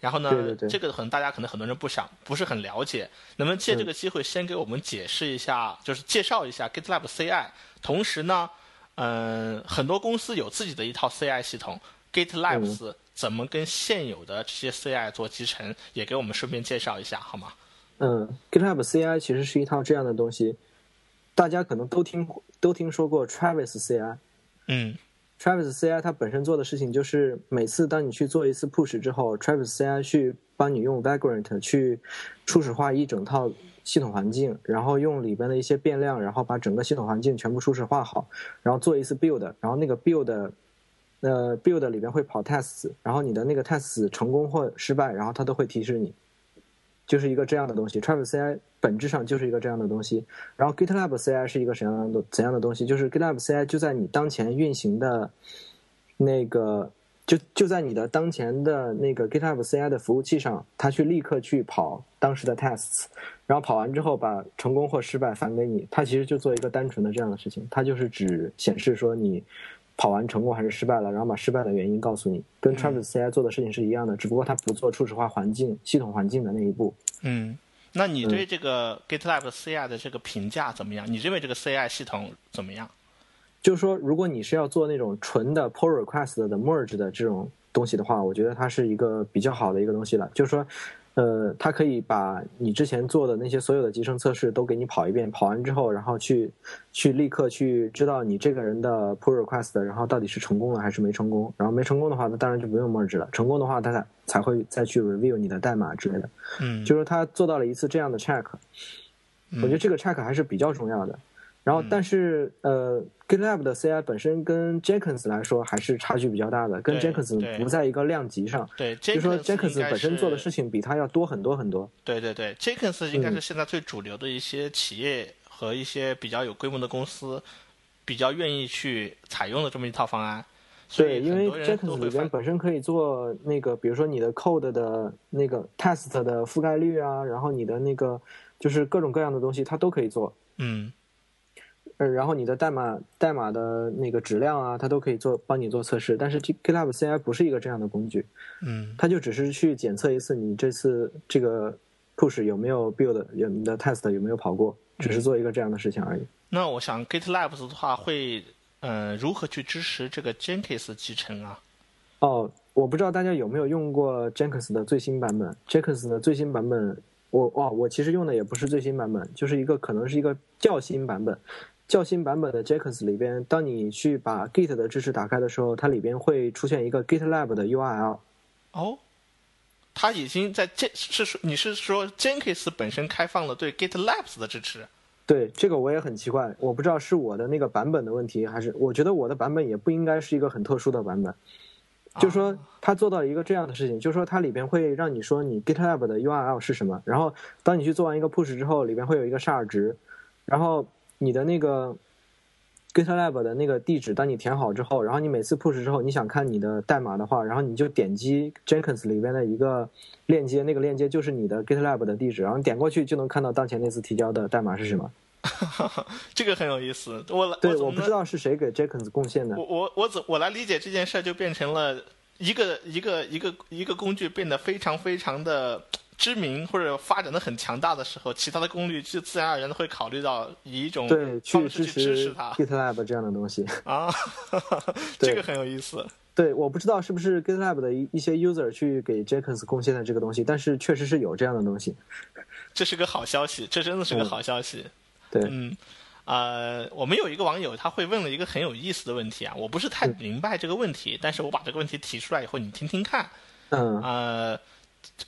然后呢，这个可能大家可能很多人不想不是很了解，能不能借这个机会先给我们解释一下，就是介绍一下 GitLab CI。同时呢，嗯，很多公司有自己的一套 CI 系统，GitLab 怎么跟现有的这些 CI 做集成，也给我们顺便介绍一下好吗？嗯，GitLab CI 其实是一套这样的东西。大家可能都听都听说过 Travis CI，嗯，Travis CI 它本身做的事情就是每次当你去做一次 push 之后，Travis CI 去帮你用 Vagrant 去初始化一整套系统环境，然后用里边的一些变量，然后把整个系统环境全部初始化好，然后做一次 build，然后那个 build，呃 build 里边会跑 tests，然后你的那个 tests 成功或失败，然后它都会提示你。就是一个这样的东西，Travis CI 本质上就是一个这样的东西。然后 GitLab CI 是一个什么样的怎样的东西？就是 GitLab CI 就在你当前运行的那个，就就在你的当前的那个 GitLab CI 的服务器上，它去立刻去跑当时的 tests，然后跑完之后把成功或失败返给你。它其实就做一个单纯的这样的事情，它就是只显示说你。跑完成功还是失败了，然后把失败的原因告诉你，跟 Travis CI 做的事情是一样的，只不过它不做初始化环境、系统环境的那一步。嗯，那你对这个 GitLab CI 的这个评价怎么样？你认为这个 CI 系统怎么样？就是说，如果你是要做那种纯的 Pull Request 的 Merge 的这种东西的话，我觉得它是一个比较好的一个东西了。就是说。呃，它可以把你之前做的那些所有的集成测试都给你跑一遍，跑完之后，然后去去立刻去知道你这个人的 pull request，然后到底是成功了还是没成功。然后没成功的话，那当然就不用 merge 了。成功的话，它才才会再去 review 你的代码之类的。嗯，就是他做到了一次这样的 check，我觉得这个 check 还是比较重要的。然后，但是呃，GitLab 的 CI 本身跟 Jenkins 来说还是差距比较大的，跟 Jenkins 不在一个量级上。对，就说 Jenkins 本身做的事情比它要多很多很多。对对对，Jenkins 应该是现在最主流的一些企业和一些比较有规模的公司比较愿意去采用的这么一套方案。对，因为 Jenkins 里边本身可以做那个，比如说你的 code 的那个 test 的覆盖率啊，然后你的那个就是各种各样的东西，它都可以做。嗯。呃，然后你的代码代码的那个质量啊，它都可以做帮你做测试。但是 GitLab CI 不是一个这样的工具，嗯，它就只是去检测一次你这次这个 push 有没有 build 有你的 test 有没有跑过，只是做一个这样的事情而已。那我想 GitLab 的话会，呃，如何去支持这个 Jenkins 集成啊？哦，我不知道大家有没有用过 Jenkins 的最新版本。Jenkins 的最新版本，我哇，我其实用的也不是最新版本，就是一个可能是一个较新版本。较新版本的 Jenkins 里边，当你去把 Git 的支持打开的时候，它里边会出现一个 GitLab 的 URL。哦，它已经在 J 是说你是说 Jenkins 本身开放了对 GitLab 的支持？对，这个我也很奇怪，我不知道是我的那个版本的问题，还是我觉得我的版本也不应该是一个很特殊的版本。就说它做到一个这样的事情，就是说它里边会让你说你 GitLab 的 URL 是什么，然后当你去做完一个 push 之后，里边会有一个 shar 值，然后你的那个 GitLab 的那个地址，当你填好之后，然后你每次 push 之后，你想看你的代码的话，然后你就点击 Jenkins 里边的一个链接，那个链接就是你的 GitLab 的地址，然后点过去就能看到当前那次提交的代码是什么。这个很有意思，我对，我不知道是谁给 Jenkins 贡献的。我我我怎我来理解这件事，就变成了一个一个一个一个工具变得非常非常的知名或者发展的很强大的时候，其他的功率就自然而然的会考虑到以一种对方式去去支持它 GitLab 这样的东西。啊，这个很有意思。对，我不知道是不是 GitLab 的一一些 user 去给 Jenkins 贡献的这个东西，但是确实是有这样的东西。这是个好消息，这真的是个好消息。对，嗯，呃，我们有一个网友他会问了一个很有意思的问题啊，我不是太明白这个问题，但是我把这个问题提出来以后，你听听看。嗯呃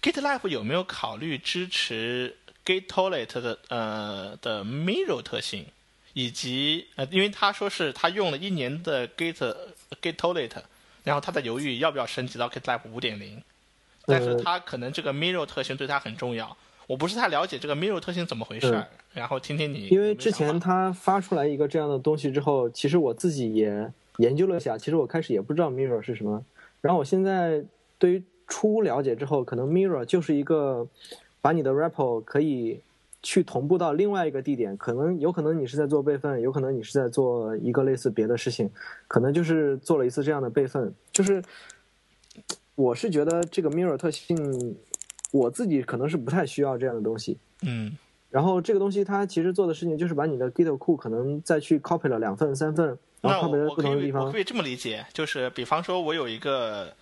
，GitLab 有没有考虑支持 Gitolet 的呃的 Mirror 特性，以及呃，因为他说是他用了一年的 Git Gitolet，然后他在犹豫要不要升级到 GitLab 五点零，但是他可能这个 Mirror 特性对他很重要。我不是太了解这个 Mirror 特性怎么回事儿，然后听听你。因为之前他发出来一个这样的东西之后，其实我自己也研究了一下，其实我开始也不知道 Mirror 是什么，然后我现在对于初了解之后，可能 Mirror 就是一个把你的 repo 可以去同步到另外一个地点，可能有可能你是在做备份，有可能你是在做一个类似别的事情，可能就是做了一次这样的备份，就是我是觉得这个 Mirror 特性。我自己可能是不太需要这样的东西，嗯，然后这个东西它其实做的事情就是把你的 Git 库可能再去 copy 了两份三份，然后不同的地方我可。以这么理解，就是比方说我有一个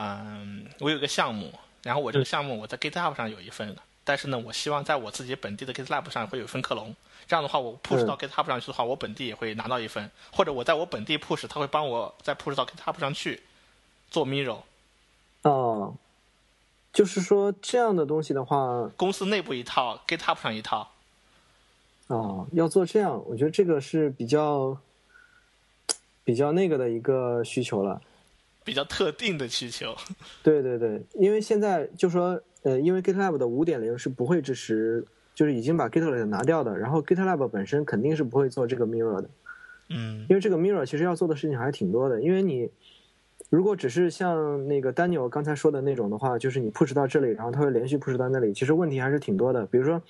嗯，我有一个项目，然后我这个项目我在 GitHub 上有一份，但是呢，我希望在我自己本地的 GitLab 上会有一份克隆，这样的话我 push 到 GitHub 上去的话，我本地也会拿到一份，或者我在我本地 push，他会帮我再 push 到 GitHub 上去做 Mirror。哦，就是说这样的东西的话，公司内部一套，GitHub 上一套。哦，要做这样，我觉得这个是比较比较那个的一个需求了。比较特定的需求，对对对，因为现在就说，呃，因为 GitLab 的五点零是不会支持，就是已经把 GitLab 拿掉的，然后 GitLab 本身肯定是不会做这个 Mirror 的，嗯因为这个 Mirror 其实要做的事情还是挺多的，因为你如果只是像那个 Daniel 刚才说的那种的话，就是你 push 到这里，然后它会连续 push 到那里，其实问题还是挺多的。比如说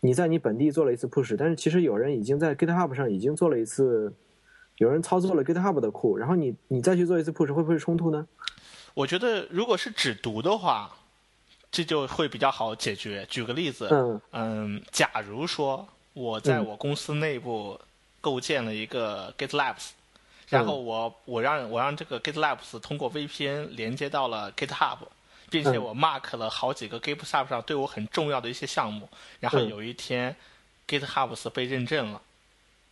你在你本地做了一次 push，但是其实有人已经在 GitHub 上已经做了一次，有人操作了 GitHub 的库，然后你你再去做一次 push，会不会冲突呢？我觉得如果是只读的话，这就会比较好解决。举个例子，嗯嗯，假如说我在嗯我公司内部构建了一个 GitLabs，、嗯然后我我让我让这个 GitLabs 通过 VPN 连接到了 GitHub，并且嗯我 mark 了好几个 GitHub 上对我很重要的一些项目，然后嗯有一天 GitHubs 被认证了。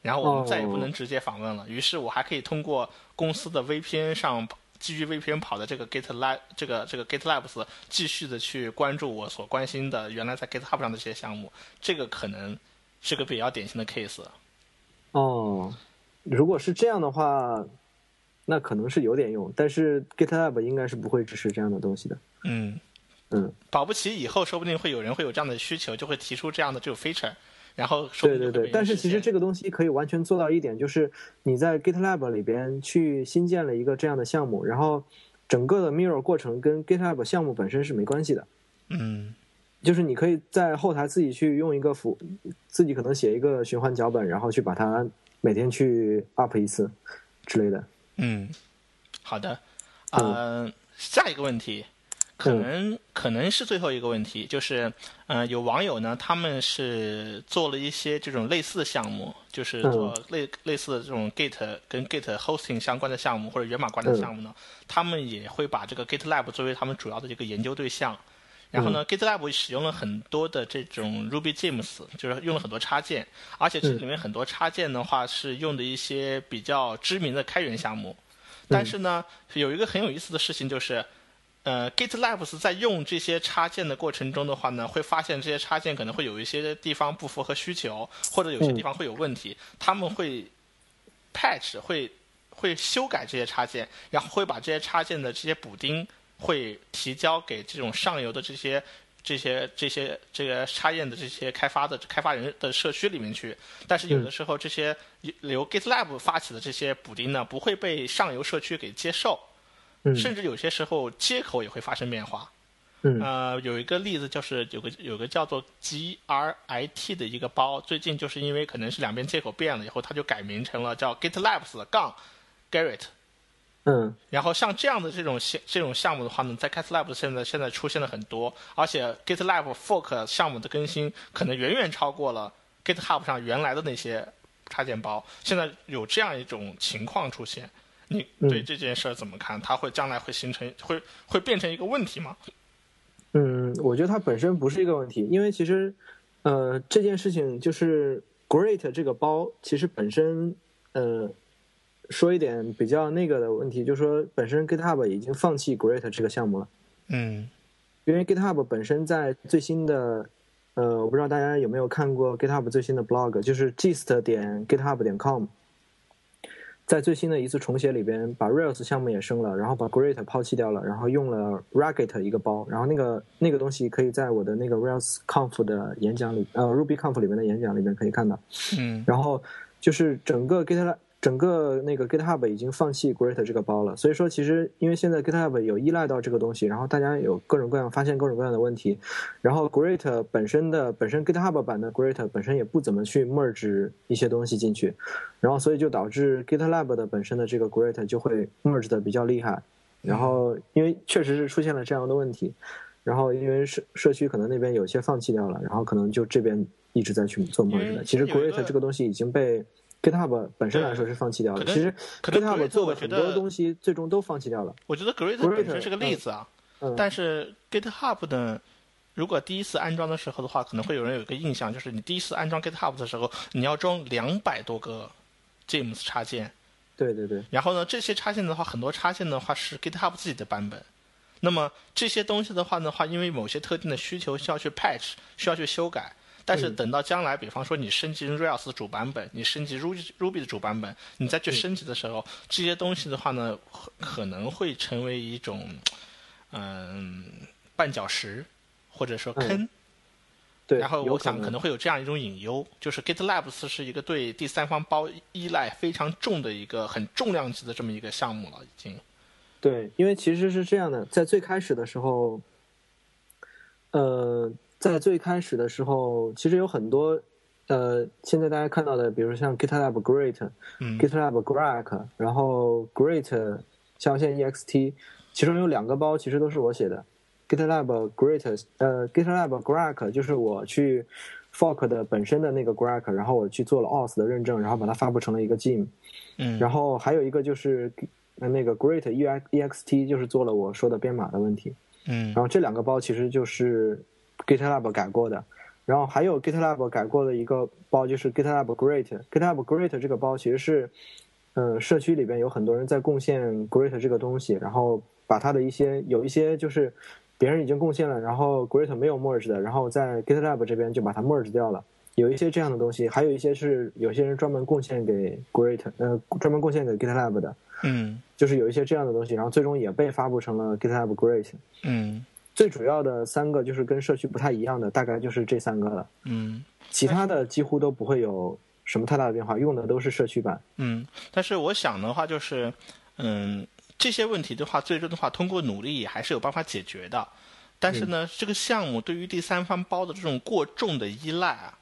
然后我们再也不哦能直接访问了，于是我还可以通过公司的 VPN 上基于 VPN 跑的这个 GitLab 这个这个 GitLabs 继续的去关注我所关心的原来在 GitHub 上的这些项目，这个可能是个比较典型的 case。哦，如果是这样的话，那可能是有点用，但是 GitLab 应该是不会支持这样的东西的。嗯嗯，保不齐以后说不定会有人会有这样的需求，就会提出这样的这种 feature，然后说对对对，但是其实这个东西可以完全做到一点，就是你在 GitLab 里边去新建了一个这样的项目，然后整个的 Mirror 过程跟 GitLab 项目本身是没关系的，嗯。就是你可以在后台自己去用一个辅，自己可能写一个循环脚本，然后去把它每天去 up 一次之类的。嗯，好的，呃，下一个问题可能可能是最后一个问题，就是嗯，有网友呢，他们是做了一些这种类似的项目，就是做类类似的这种 Git 跟 Git hosting 相关的项目或者源码管理项目呢，他们也会把这个 GitLab 作为他们主要的这个研究对象。然后呢，GitLab 使用了很多的这种 Ruby Gems，就是用了很多插件，而且这里面很多插件的话是用的一些比较知名的开源项目。但是呢，有一个很有意思的事情就是，呃，GitLab 在用这些插件的过程中的话呢，会发现这些插件可能会有一些地方不符合需求，或者有些地方会有问题，他们会 patch 会会修改这些插件，然后会把这些插件的这些补丁。会提交给这种上游的这些、这些、这些这个插件的这些开发的开发人的社区里面去，但是有的时候这些由 GitLab 发起的这些补丁呢，不会被上游社区给接受，甚至有些时候接口也会发生变化。呃，有一个例子就是有个有个叫做 Grit 的一个包，最近就是因为可能是两边接口变了以后，它就改名成了叫 GitLabs 杠 Grit。嗯，然后像这样的这种项这种项目的话呢，在 GitLab 现在现在出现了很多，而且 GitLab Fork 项目的更新可能远远超过了 GitHub 上原来的那些插件包。现在有这样一种情况出现，你对这件事怎么看？它会将来会形成会会变成一个问题吗？嗯，我觉得它本身不是一个问题，因为其实呃这件事情就是 Great 这个包其实本身呃。说一点比较那个的问题，就是说本身 GitHub 已经放弃 Great 这个项目了。嗯，因为 GitHub 本身在最新的，呃，我不知道大家有没有看过 GitHub 最新的 blog，就是 gist 点 GitHub 点 com，在最新的一次重写里边，把 Rails 项目也升了，然后把 Great 抛弃掉了，然后用了 Racket 一个包，然后那个那个东西可以在我的那个 Rails Conf 的演讲里，呃，Ruby Conf 里面的演讲里面可以看到。嗯，然后就是整个 GitHub。整个那个 GitHub 已经放弃 Great 这个包了，所以说其实因为现在 GitHub 有依赖到这个东西，然后大家有各种各样发现各种各样的问题，然后 Great 本身的本身 GitHub 版的 Great 本身也不怎么去 merge 一些东西进去，然后所以就导致 GitLab 的本身的这个 Great 就会 merge 的比较厉害，然后因为确实是出现了这样的问题，然后因为社社区可能那边有些放弃掉了，然后可能就这边一直在去做 merge 的，其实 Great 这个东西已经被。GitHub 本身来说是放弃掉了，其实 GitHub 做的很多东西最终都放弃掉了。我觉得 Great 本身是个例子啊，但是 GitHub 的如果第一次安装的时候的话，可能会有人有一个印象，就是你第一次安装 GitHub 的时候，你要装两百多个 James 插件。对对对。然后呢，这些插件的话，很多插件的话是 GitHub 自己的版本。那么这些东西的话的话，因为某些特定的需求需要去 patch，需要去修改。但是等到将来，比方说你升级 Rails 的主版本，你升级 Ruby Ruby 的主版本，你再去升级的时候，这些东西的话呢，可能会成为一种嗯绊脚石，或者说坑。对。然后我想可能会有这样一种隐忧，就是 GitLab 是一个对第三方包依赖非常重的一个很重量级的这么一个项目了，已经。对，因为其实是这样的，在最开始的时候，呃。在最开始的时候，其实有很多，呃，现在大家看到的，比如像 GitLab Great、GitLab Grack，然后 Great 象限 ext，其中有两个包其实都是我写的。GitLab Great，呃，GitLab Grack 就是我去 fork 的本身的那个 Grack，然后我去做了 auth 的认证，然后把它发布成了一个 gem。嗯。然后还有一个就是那个 Great ext，就是做了我说的编码的问题。嗯。然后这两个包其实就是。GitLab 改过的，然后还有 GitLab 改过的一个包，就是 GitLab Great。GitLab Great 这个包其实是，嗯，社区里边有很多人在贡献 Great 这个东西，然后把它的一些有一些就是别人已经贡献了，然后 Great 没有 merge 的，然后在 GitLab 这边就把它 merge 掉了。有一些这样的东西，还有一些是有些人专门贡献给 Great，呃，专门贡献给 GitLab 的。嗯，就是有一些这样的东西，然后最终也被发布成了 GitLab Great。嗯。最主要的三个就是跟社区不太一样的，大概就是这三个了。嗯，其他的几乎都不会有什么太大的变化，用的都是社区版。嗯，但是我想的话就是，嗯，这些问题的话，最终的话通过努力还是有办法解决的。但是呢，这个项目对于第三方包的这种过重的依赖啊，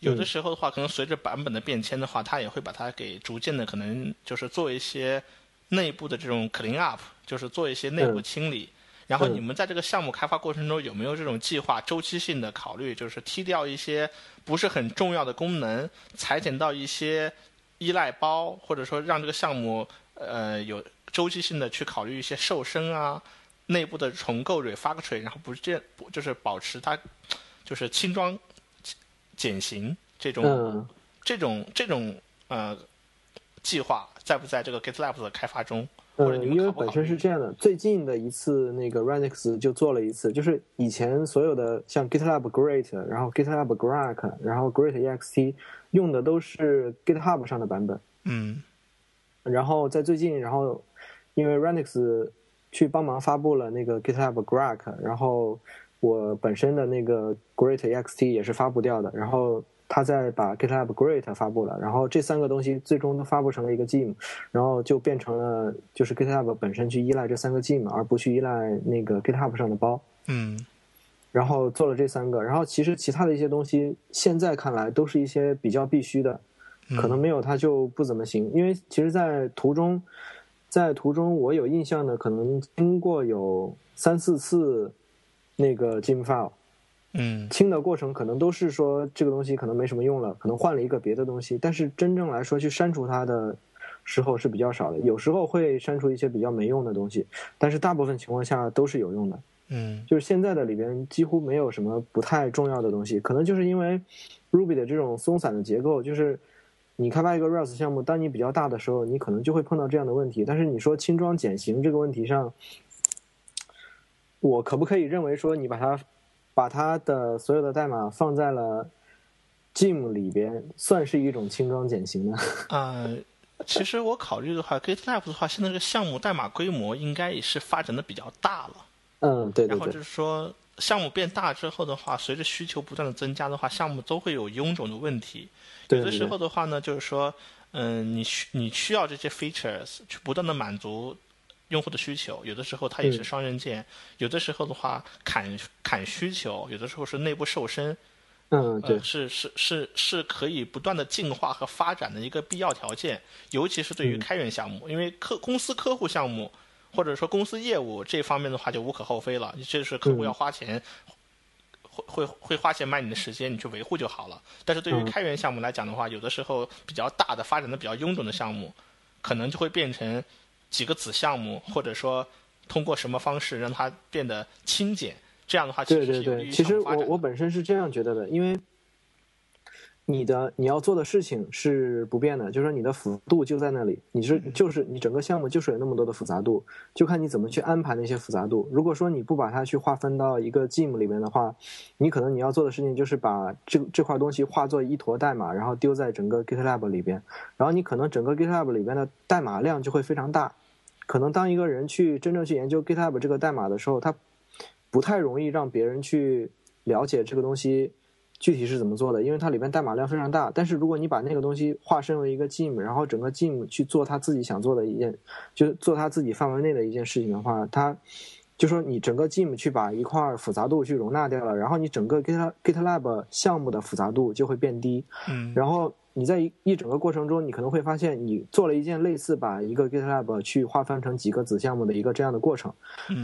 有的时候的话，可能随着版本的变迁的话，它也会把它给逐渐的可能就是做一些内部的这种 clean up，就是做一些内部清理。然后你们在这个项目开发过程中有没有这种计划周期性的考虑，就是踢掉一些不是很重要的功能，裁减到一些依赖包，或者说让这个项目呃有周期性的去考虑一些瘦身啊、内部的重构 refactory，然后不是这不就是保持它就是轻装减型这种这种这种呃计划在不在这个 GitLab 的开发中？嗯，因为本身是这样的，最近的一次那个 Renix 就做了一次，就是以前所有的像 GitLab Great，然后 GitLab Grok，然后 Great ext 用的都是 GitHub 上的版本。嗯，然后在最近，然后因为 Renix 去帮忙发布了那个 GitLab Grok，然后我本身的那个 Great ext 也是发布掉的，然后。他在把 GitLab Great 发布了，然后这三个东西最终都发布成了一个 Gem，然后就变成了就是 GitLab 本身去依赖这三个 Gem，而不去依赖那个 GitHub 上的包。嗯，然后做了这三个，然后其实其他的一些东西现在看来都是一些比较必须的，可能没有它就不怎么行。因为其实，在途中，在途中我有印象的，可能经过有三四次那个 Gem file。嗯，清的过程可能都是说这个东西可能没什么用了，可能换了一个别的东西。但是真正来说去删除它的时候是比较少的，有时候会删除一些比较没用的东西，但是大部分情况下都是有用的。嗯，就是现在的里边几乎没有什么不太重要的东西，可能就是因为 Ruby 的这种松散的结构，就是你开发一个 Rails 项目，当你比较大的时候，你可能就会碰到这样的问题。但是你说轻装简行这个问题上，我可不可以认为说你把它？把它的所有的代码放在了 Gim 里边，算是一种轻装简行呢？呃，其实我考虑的话，GitLab 的话，现在这个项目代码规模应该也是发展的比较大了。嗯，对对对。然后就是说，项目变大之后的话，随着需求不断的增加的话，项目都会有臃肿的问题。有的时候的话呢，就是说，嗯，你需你需要这些 features 去不断的满足。用户的需求，有的时候它也是双刃剑，有的时候的话砍砍需求，有的时候是内部瘦身，嗯，对，是是是是可以不断的进化和发展的一个必要条件，尤其是对于开源项目，因为客公司客户项目或者说公司业务这方面的话就无可厚非了，这是客户要花钱，会会会花钱买你的时间，你去维护就好了。但是对于开源项目来讲的话，有的时候比较大的发展的比较臃肿的项目，可能就会变成。几个子项目，或者说通过什么方式让它变得轻简，这样的话其实对对对，其实我我本身是这样觉得的，因为你的你要做的事情是不变的，就是说你的幅度就在那里，你是就是你整个项目就是有那么多的复杂度，就看你怎么去安排那些复杂度。如果说你不把它去划分到一个 Gem 里面的话，你可能你要做的事情就是把这这块东西化作一坨代码，然后丢在整个 GitLab 里边，然后你可能整个 GitLab 里边的代码量就会非常大。可能当一个人去真正去研究 GitHub 这个代码的时候，他不太容易让别人去了解这个东西具体是怎么做的，因为它里面代码量非常大。但是如果你把那个东西化身为一个 Gem，然后整个 Gem 去做他自己想做的一件，就做他自己范围内的一件事情的话，它就说你整个 Gem 去把一块复杂度去容纳掉了，然后你整个 Git GitLab 项目的复杂度就会变低。嗯，然后。你在一一整个过程中，你可能会发现，你做了一件类似把一个 GitLab 去划分成几个子项目的一个这样的过程，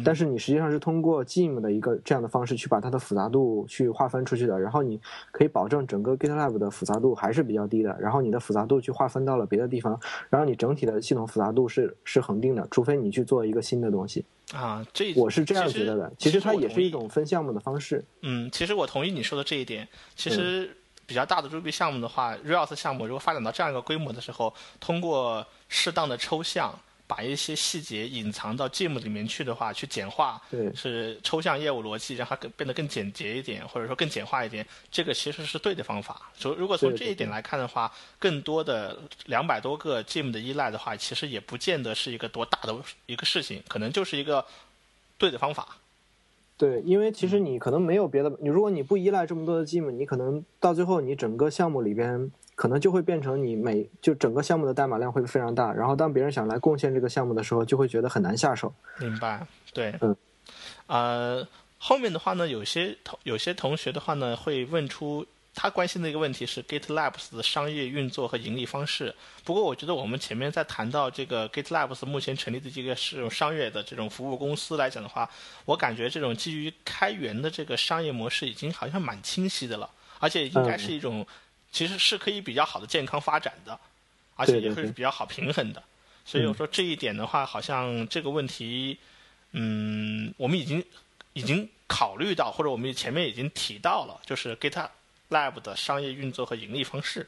但是你实际上是通过 Gem 的一个这样的方式去把它的复杂度去划分出去的，然后你可以保证整个 GitLab 的复杂度还是比较低的，然后你的复杂度去划分到了别的地方，然后你整体的系统复杂度是是恒定的，除非你去做一个新的东西啊。这我是这样觉得的，其实它也是一种分项目的方式。嗯，其实我同意你说的这一点，其实。比较大的 Ruby 项目的话，Rails 项目如果发展到这样一个规模的时候，通过适当的抽象，把一些细节隐藏到 Gem 里面去的话，去简化，对，是抽象业务逻辑，让它更变得更简洁一点，或者说更简化一点，这个其实是对的方法。所以如果从这一点来看的话，更多的两百多个 Gem 的依赖的话，其实也不见得是一个多大的一个事情，可能就是一个对的方法。对，因为其实你可能没有别的，你如果你不依赖这么多的 Gem，你可能到最后你整个项目里边可能就会变成你每就整个项目的代码量会非常大，然后当别人想来贡献这个项目的时候，就会觉得很难下手。明白，对，嗯，呃，后面的话呢，有些同有些同学的话呢，会问出他关心的一个问题是 GitLab 的商业运作和盈利方式。不过，我觉得我们前面在谈到这个 GitLab 目前成立的这个是种商业的这种服务公司来讲的话，我感觉这种基于开源的这个商业模式已经好像蛮清晰的了，而且应该是一种其实是可以比较好的健康发展的，而且也会是比较好平衡的。所以我说这一点的话，好像这个问题，嗯，我们已经已经考虑到，或者我们前面已经提到了，就是 GitLab 的商业运作和盈利方式。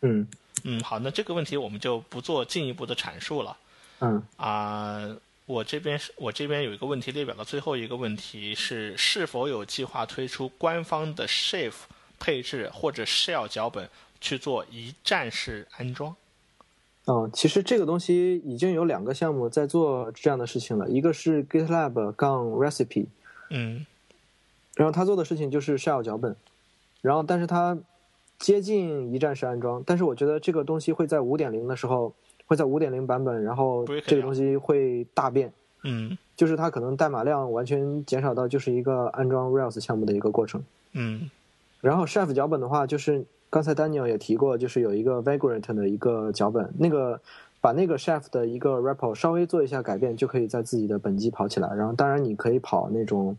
嗯嗯，好，那这个问题我们就不做进一步的阐述了。嗯啊，我这边是我这边有一个问题列表的最后一个问题是，是否有计划推出官方的 Shift 配置或者 Shell 脚本去做一站式安装？嗯，其实这个东西已经有两个项目在做这样的事情了，一个是 GitLab 杠 Recipe，嗯，然后他做的事情就是 Shell 脚本，然后但是它接近一站式安装，但是我觉得这个东西会在五点零的时候，会在五点零版本，然后这个东西会大变，嗯，就是它可能代码量完全减少到就是一个安装 Rails 项目的一个过程，嗯，然后 Chef 脚本的话就是。刚才 Daniel 也提过，就是有一个 Vagrant 的一个脚本，那个把那个 Chef 的一个 repo 稍微做一下改变，就可以在自己的本机跑起来。然后，当然你可以跑那种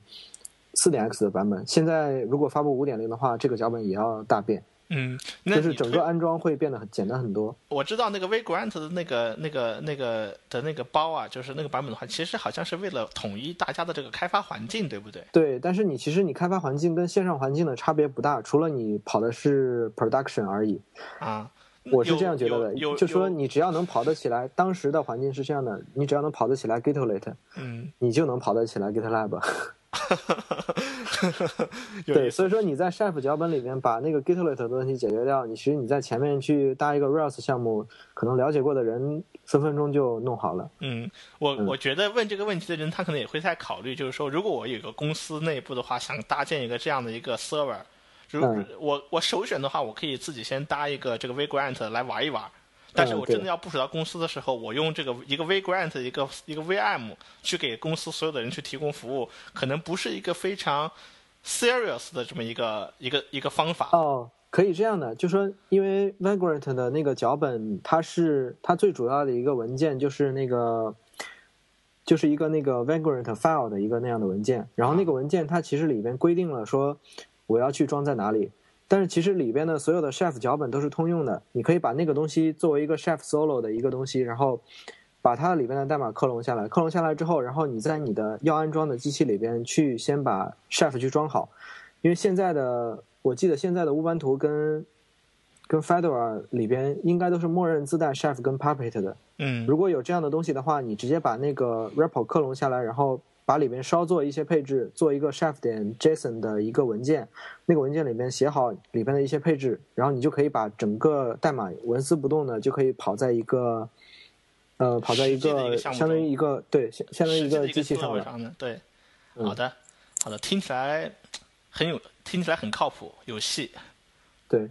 四点 X 的版本。现在如果发布五点零的话，这个脚本也要大变。嗯，就是整个安装会变得很简单很多。我知道那个 Vagrant 的那个、那个、那个的那个包啊，就是那个版本的话，其实好像是为了统一大家的这个开发环境，对不对？对，但是你其实你开发环境跟线上环境的差别不大，除了你跑的是 production 而已。啊，我是这样觉得的，就说你只要能跑得起来，当时的环境是这样的，你只要能跑得起来 GitLab，嗯，你就能跑得起来 GitLab。对，所以说你在 Chef 脚本里面把那个 Gitlet 的问题解决掉，你其实你在前面去搭一个 Rails 项目，可能了解过的人分分钟就弄好了。嗯，我我觉得问这个问题的人，他可能也会在考虑，就是说，如果我有个公司内部的话，想搭建一个这样的一个 server，如我我首选的话，我可以自己先搭一个这个 Vagrant 来玩一玩。但是我真的要部署到公司的时候，我用这个一个 Vagrant 一个一个 VM 去给公司所有的人去提供服务，可能不是一个非常 serious 的这么一个一个一个方法。哦，可以这样的，就说因为 Vagrant 的那个脚本，它是它最主要的一个文件就是那个就是一个那个 Vagrant file 的一个那样的文件，然后那个文件它其实里边规定了说我要去装在哪里。但是其实里边的所有的 Chef 脚本都是通用的，你可以把那个东西作为一个 Chef Solo 的一个东西，然后把它里边的代码克隆下来，克隆下来之后，然后你在你的要安装的机器里边去先把 Chef 去装好，因为现在的我记得现在的乌班图跟跟 Fedora 里边应该都是默认自带 Chef 跟 Puppet 的。嗯，如果有这样的东西的话，你直接把那个 repo 克隆下来，然后。把里面稍做一些配置，做一个 chef 点 JSON 的一个文件，那个文件里面写好里边的一些配置，然后你就可以把整个代码纹丝不动的就可以跑在一个，呃，跑在一个相当于一个对相相当于一个机器上的对，好的，好的，听起来很有，听起来很靠谱，有戏，对，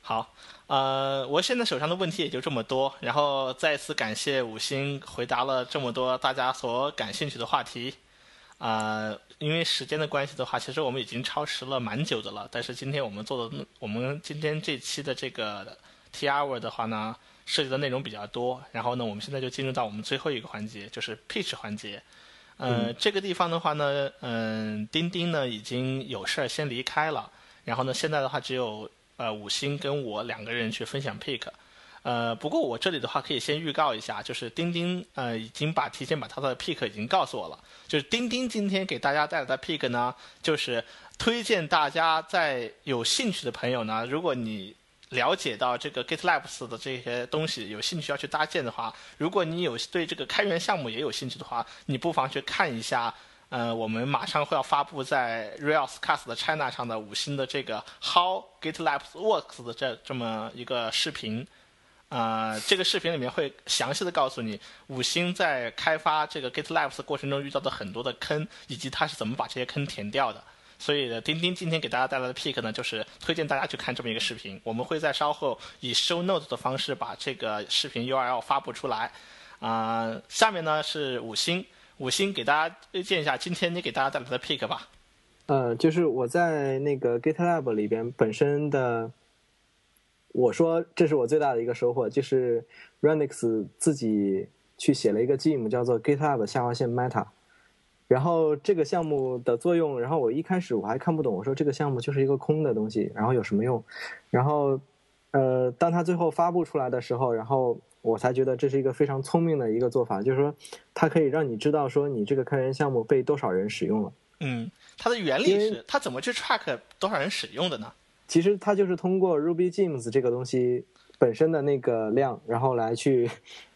好。呃，我现在手上的问题也就这么多，然后再次感谢五星回答了这么多大家所感兴趣的话题。啊，因为时间的关系的话，其实我们已经超时了蛮久的了。但是今天我们做的，我们今天这期的这个 T hour 的话呢，涉及的内容比较多。然后呢，我们现在就进入到我们最后一个环节，就是 pitch 环节。嗯，这个地方的话呢，嗯，钉钉呢已经有事儿先离开了，然后呢，现在的话只有。呃，五星跟我两个人去分享 pick，呃，不过我这里的话可以先预告一下，就是钉钉呃已经把提前把他的 pick 已经告诉我了，就是钉钉今天给大家带来的 pick 呢，就是推荐大家在有兴趣的朋友呢，如果你了解到这个 GitLab 的这些东西，有兴趣要去搭建的话，如果你有对这个开源项目也有兴趣的话，你不妨去看一下。呃，我们马上会要发布在 r e a l s c a s t China 上的五星的这个 How GitLab Works 的这这么一个视频，啊，这个视频里面会详细的告诉你五星在开发这个 GitLab 过程中遇到的很多的坑，以及他是怎么把这些坑填掉的。所以，钉钉今天给大家带来的 pick 呢，就是推荐大家去看这么一个视频。我们会在稍后以 Show Note 的方式把这个视频 URL 发布出来。啊，下面呢是五星。五星给大家推荐一下，今天你给大家带来的 pick 吧。呃，就是我在那个 GitLab 里边本身的，我说这是我最大的一个收获，就是 Renix 自己去写了一个 Gem 叫做 GitHub 下划线 Meta，然后这个项目的作用，然后我一开始我还看不懂，我说这个项目就是一个空的东西，然后有什么用？然后呃，当他最后发布出来的时候，然后我才觉得这是一个非常聪明的一个做法，就是说它可以让你知道说你这个开源项目被多少人使用了。嗯，它的原理是它怎么去 track 多少人使用的呢？其实它就是通过 Ruby Gems 这个东西本身的那个量，然后来去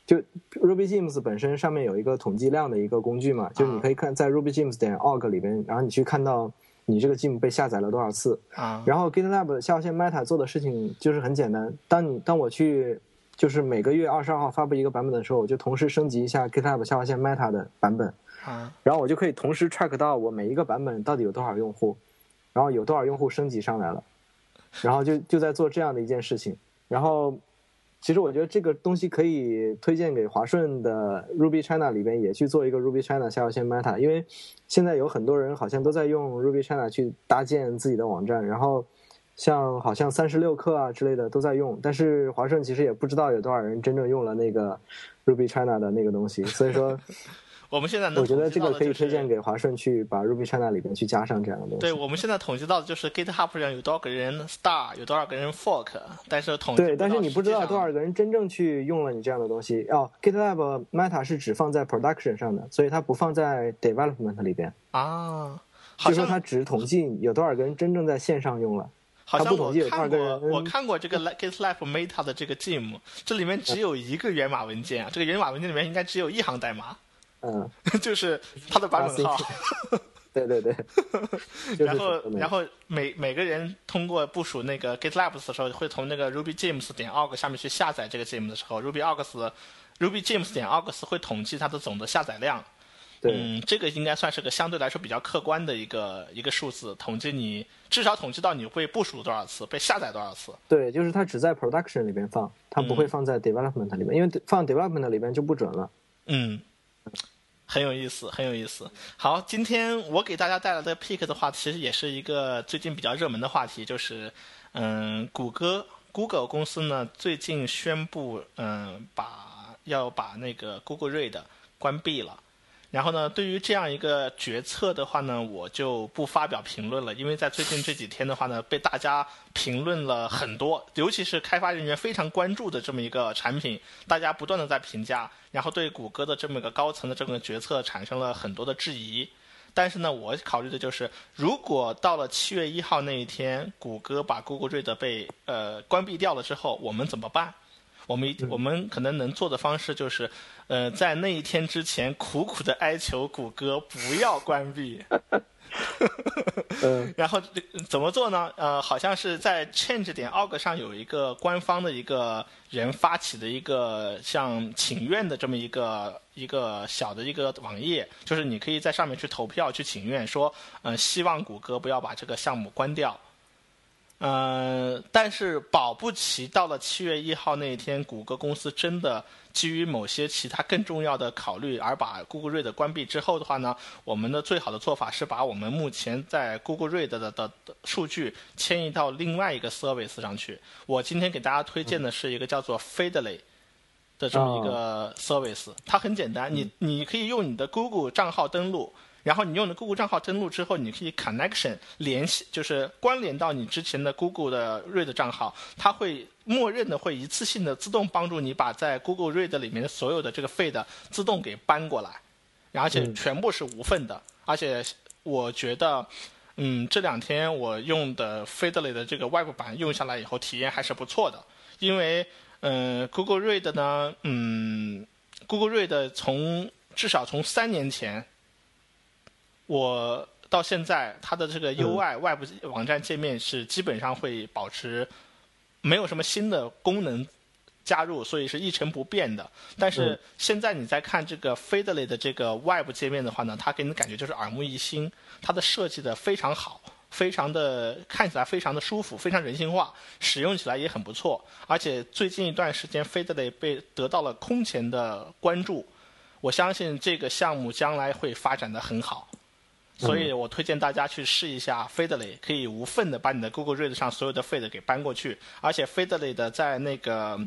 就 Ruby Gems 本身上面有一个统计量的一个工具嘛，就是你可以看在 Ruby Gems 点 org 里边，然后你去看到你这个 Gem 被下载了多少次。啊，然后 GitLab 下划线 Meta 做的事情就是很简单，当你当我去就是每个月二十二号发布一个版本的时候，我就同时升级一下 GitLab 下划线 Meta 的版本。啊，然后我就可以同时 track 到我每一个版本到底有多少用户，然后有多少用户升级上来了，然后就就在做这样的一件事情。然后，其实我觉得这个东西可以推荐给华顺的 Ruby China 里边也去做一个 Ruby China 下划线 Meta，因为现在有很多人好像都在用 Ruby China 去搭建自己的网站，然后像好像三十六氪啊之类的都在用，但是华顺其实也不知道有多少人真正用了那个 Ruby China 的那个东西，所以说。我们现在能我觉得这个可以推荐给华顺去把 Ruby China 里边去加上这样的东西。对，我们现在统计到的就是 GitHub 上有多少个人 star，有多少个人 fork，但是统计对，但是你不知道多少个人真正去用了你这样的东西。哦，GitLab Meta 是只放在 production 上的，所以它不放在 development 里边。啊，好就说它只统计有多少个人真正在线上用了。好像我看过我看过这个 GitLab Meta 的这个 Gem，这里面只有一个源码文件啊，这个源码文件里面应该只有一行代码，嗯，就是它的版本号。对对 对。就是然后然后每每个人通过部署那个 GitLabs 的时候，会从那个 Ruby Gems 点 org 下面去下载这个 Gem 的时候，Ruby orgs Ruby Gems 点 org 会统计它的总的下载量。对嗯，这个应该算是个相对来说比较客观的一个一个数字，统计你至少统计到你会部署多少次，被下载多少次。对，就是它只在 production 里边放，它不嗯会放在 development 里边，因为放 development 里边就不准了。嗯，很有意思，很有意思。好，今天我给大家带来的 pick 的话，其实也是一个最近比较热门的话题，就是嗯，谷歌 Google 公司呢最近宣布，嗯，把要把那个 Google Read 关闭了。然后呢，对于这样一个决策的话呢，我就不发表评论了，因为在最近这几天的话呢，被大家评论了很多，尤其是开发人员非常关注的这么一个产品，大家不断的在评价，然后对谷歌的这么一个高层的这么个决策产生了很多的质疑。但是呢，我考虑的就是，如果到了七月一号那一天，谷歌把 Google Read 被呃关闭掉了之后，我们怎么办？我们我们可能能做的方式就是，呃，在那一天之前苦苦的哀求谷歌不要关闭。嗯，然后呃怎么做呢？呃，好像是在 Change 点 org 上有一个官方的一个人发起的一个像请愿的这么一个一个小的一个网页，就是你可以在上面去投票去请愿，说呃希望谷歌不要把这个项目关掉。呃，但是保不齐到了七月一号那一天，谷歌公司真的基于某些其他更重要的考虑而把 Google Read 关闭之后的话呢，我们的最好的做法是把我们目前在 Google Read 的的的数据迁移到另外一个 service 上去。我今天给大家推荐的是一个叫做 Feedly 的这么一个 service，、它很简单，你你可以用你的 Google 账号登录。然后你用的 Google 账号登录之后，你可以 connection 联系，就是关联到你之前的 Google 的 Read 账号，它会默认的会一次性的自动帮助你把在 Google Read 里面所有的这个 feed 自动给搬过来，而且全部是无缝的，而且我觉得。嗯，这两天我用的 Feedly 的这个 Web 版用下来以后，体验还是不错的。因为，嗯、g o o g l e Read 呢，嗯，Google Read 从至少从三年前，我到现在它的这个 UI、外部网站界面是基本上会保持没有什么新的功能加入，所以是一成不变的。但是嗯现在你在看这个 Feedly 的这个外部界面的话呢，它给你的感觉就是耳目一新，它的设计的非常好。非常的看起来非常的舒服，非常人性化，使用起来也很不错。而且最近一段时间，Feedly 被得到了空前的关注，我相信这个项目将来会发展的很好。所以我推荐大家去试一下 Feedly，可以无缝的把你的 Google Read 上所有的 Feed 给搬过去，而且 Feedly 的在那个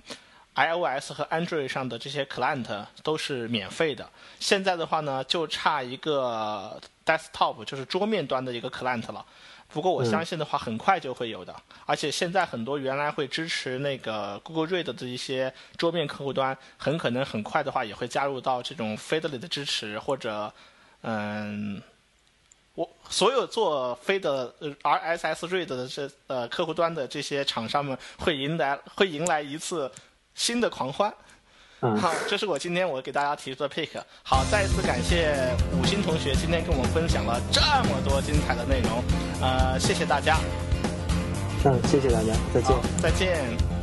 iOS 和 Android 上的这些 Client 都是免费的。现在的话呢，就差一个 Desktop，就是桌面端的一个 Client 了。不过我相信的话，很快就会有的。而且现在很多原来会支持那个 Google Read 的一些桌面客户端，很可能很快的话也会加入到这种 Feedly 的支持，或者嗯。我所有做飞的 RSS Read 的这呃客户端的这些厂商们会迎来会迎来一次新的狂欢。好，这是我今天我给大家提出的 pick。好，再一次感谢五星同学今天跟我们分享了这么多精彩的内容，呃，谢谢大家。嗯，谢谢大家，再见。再见。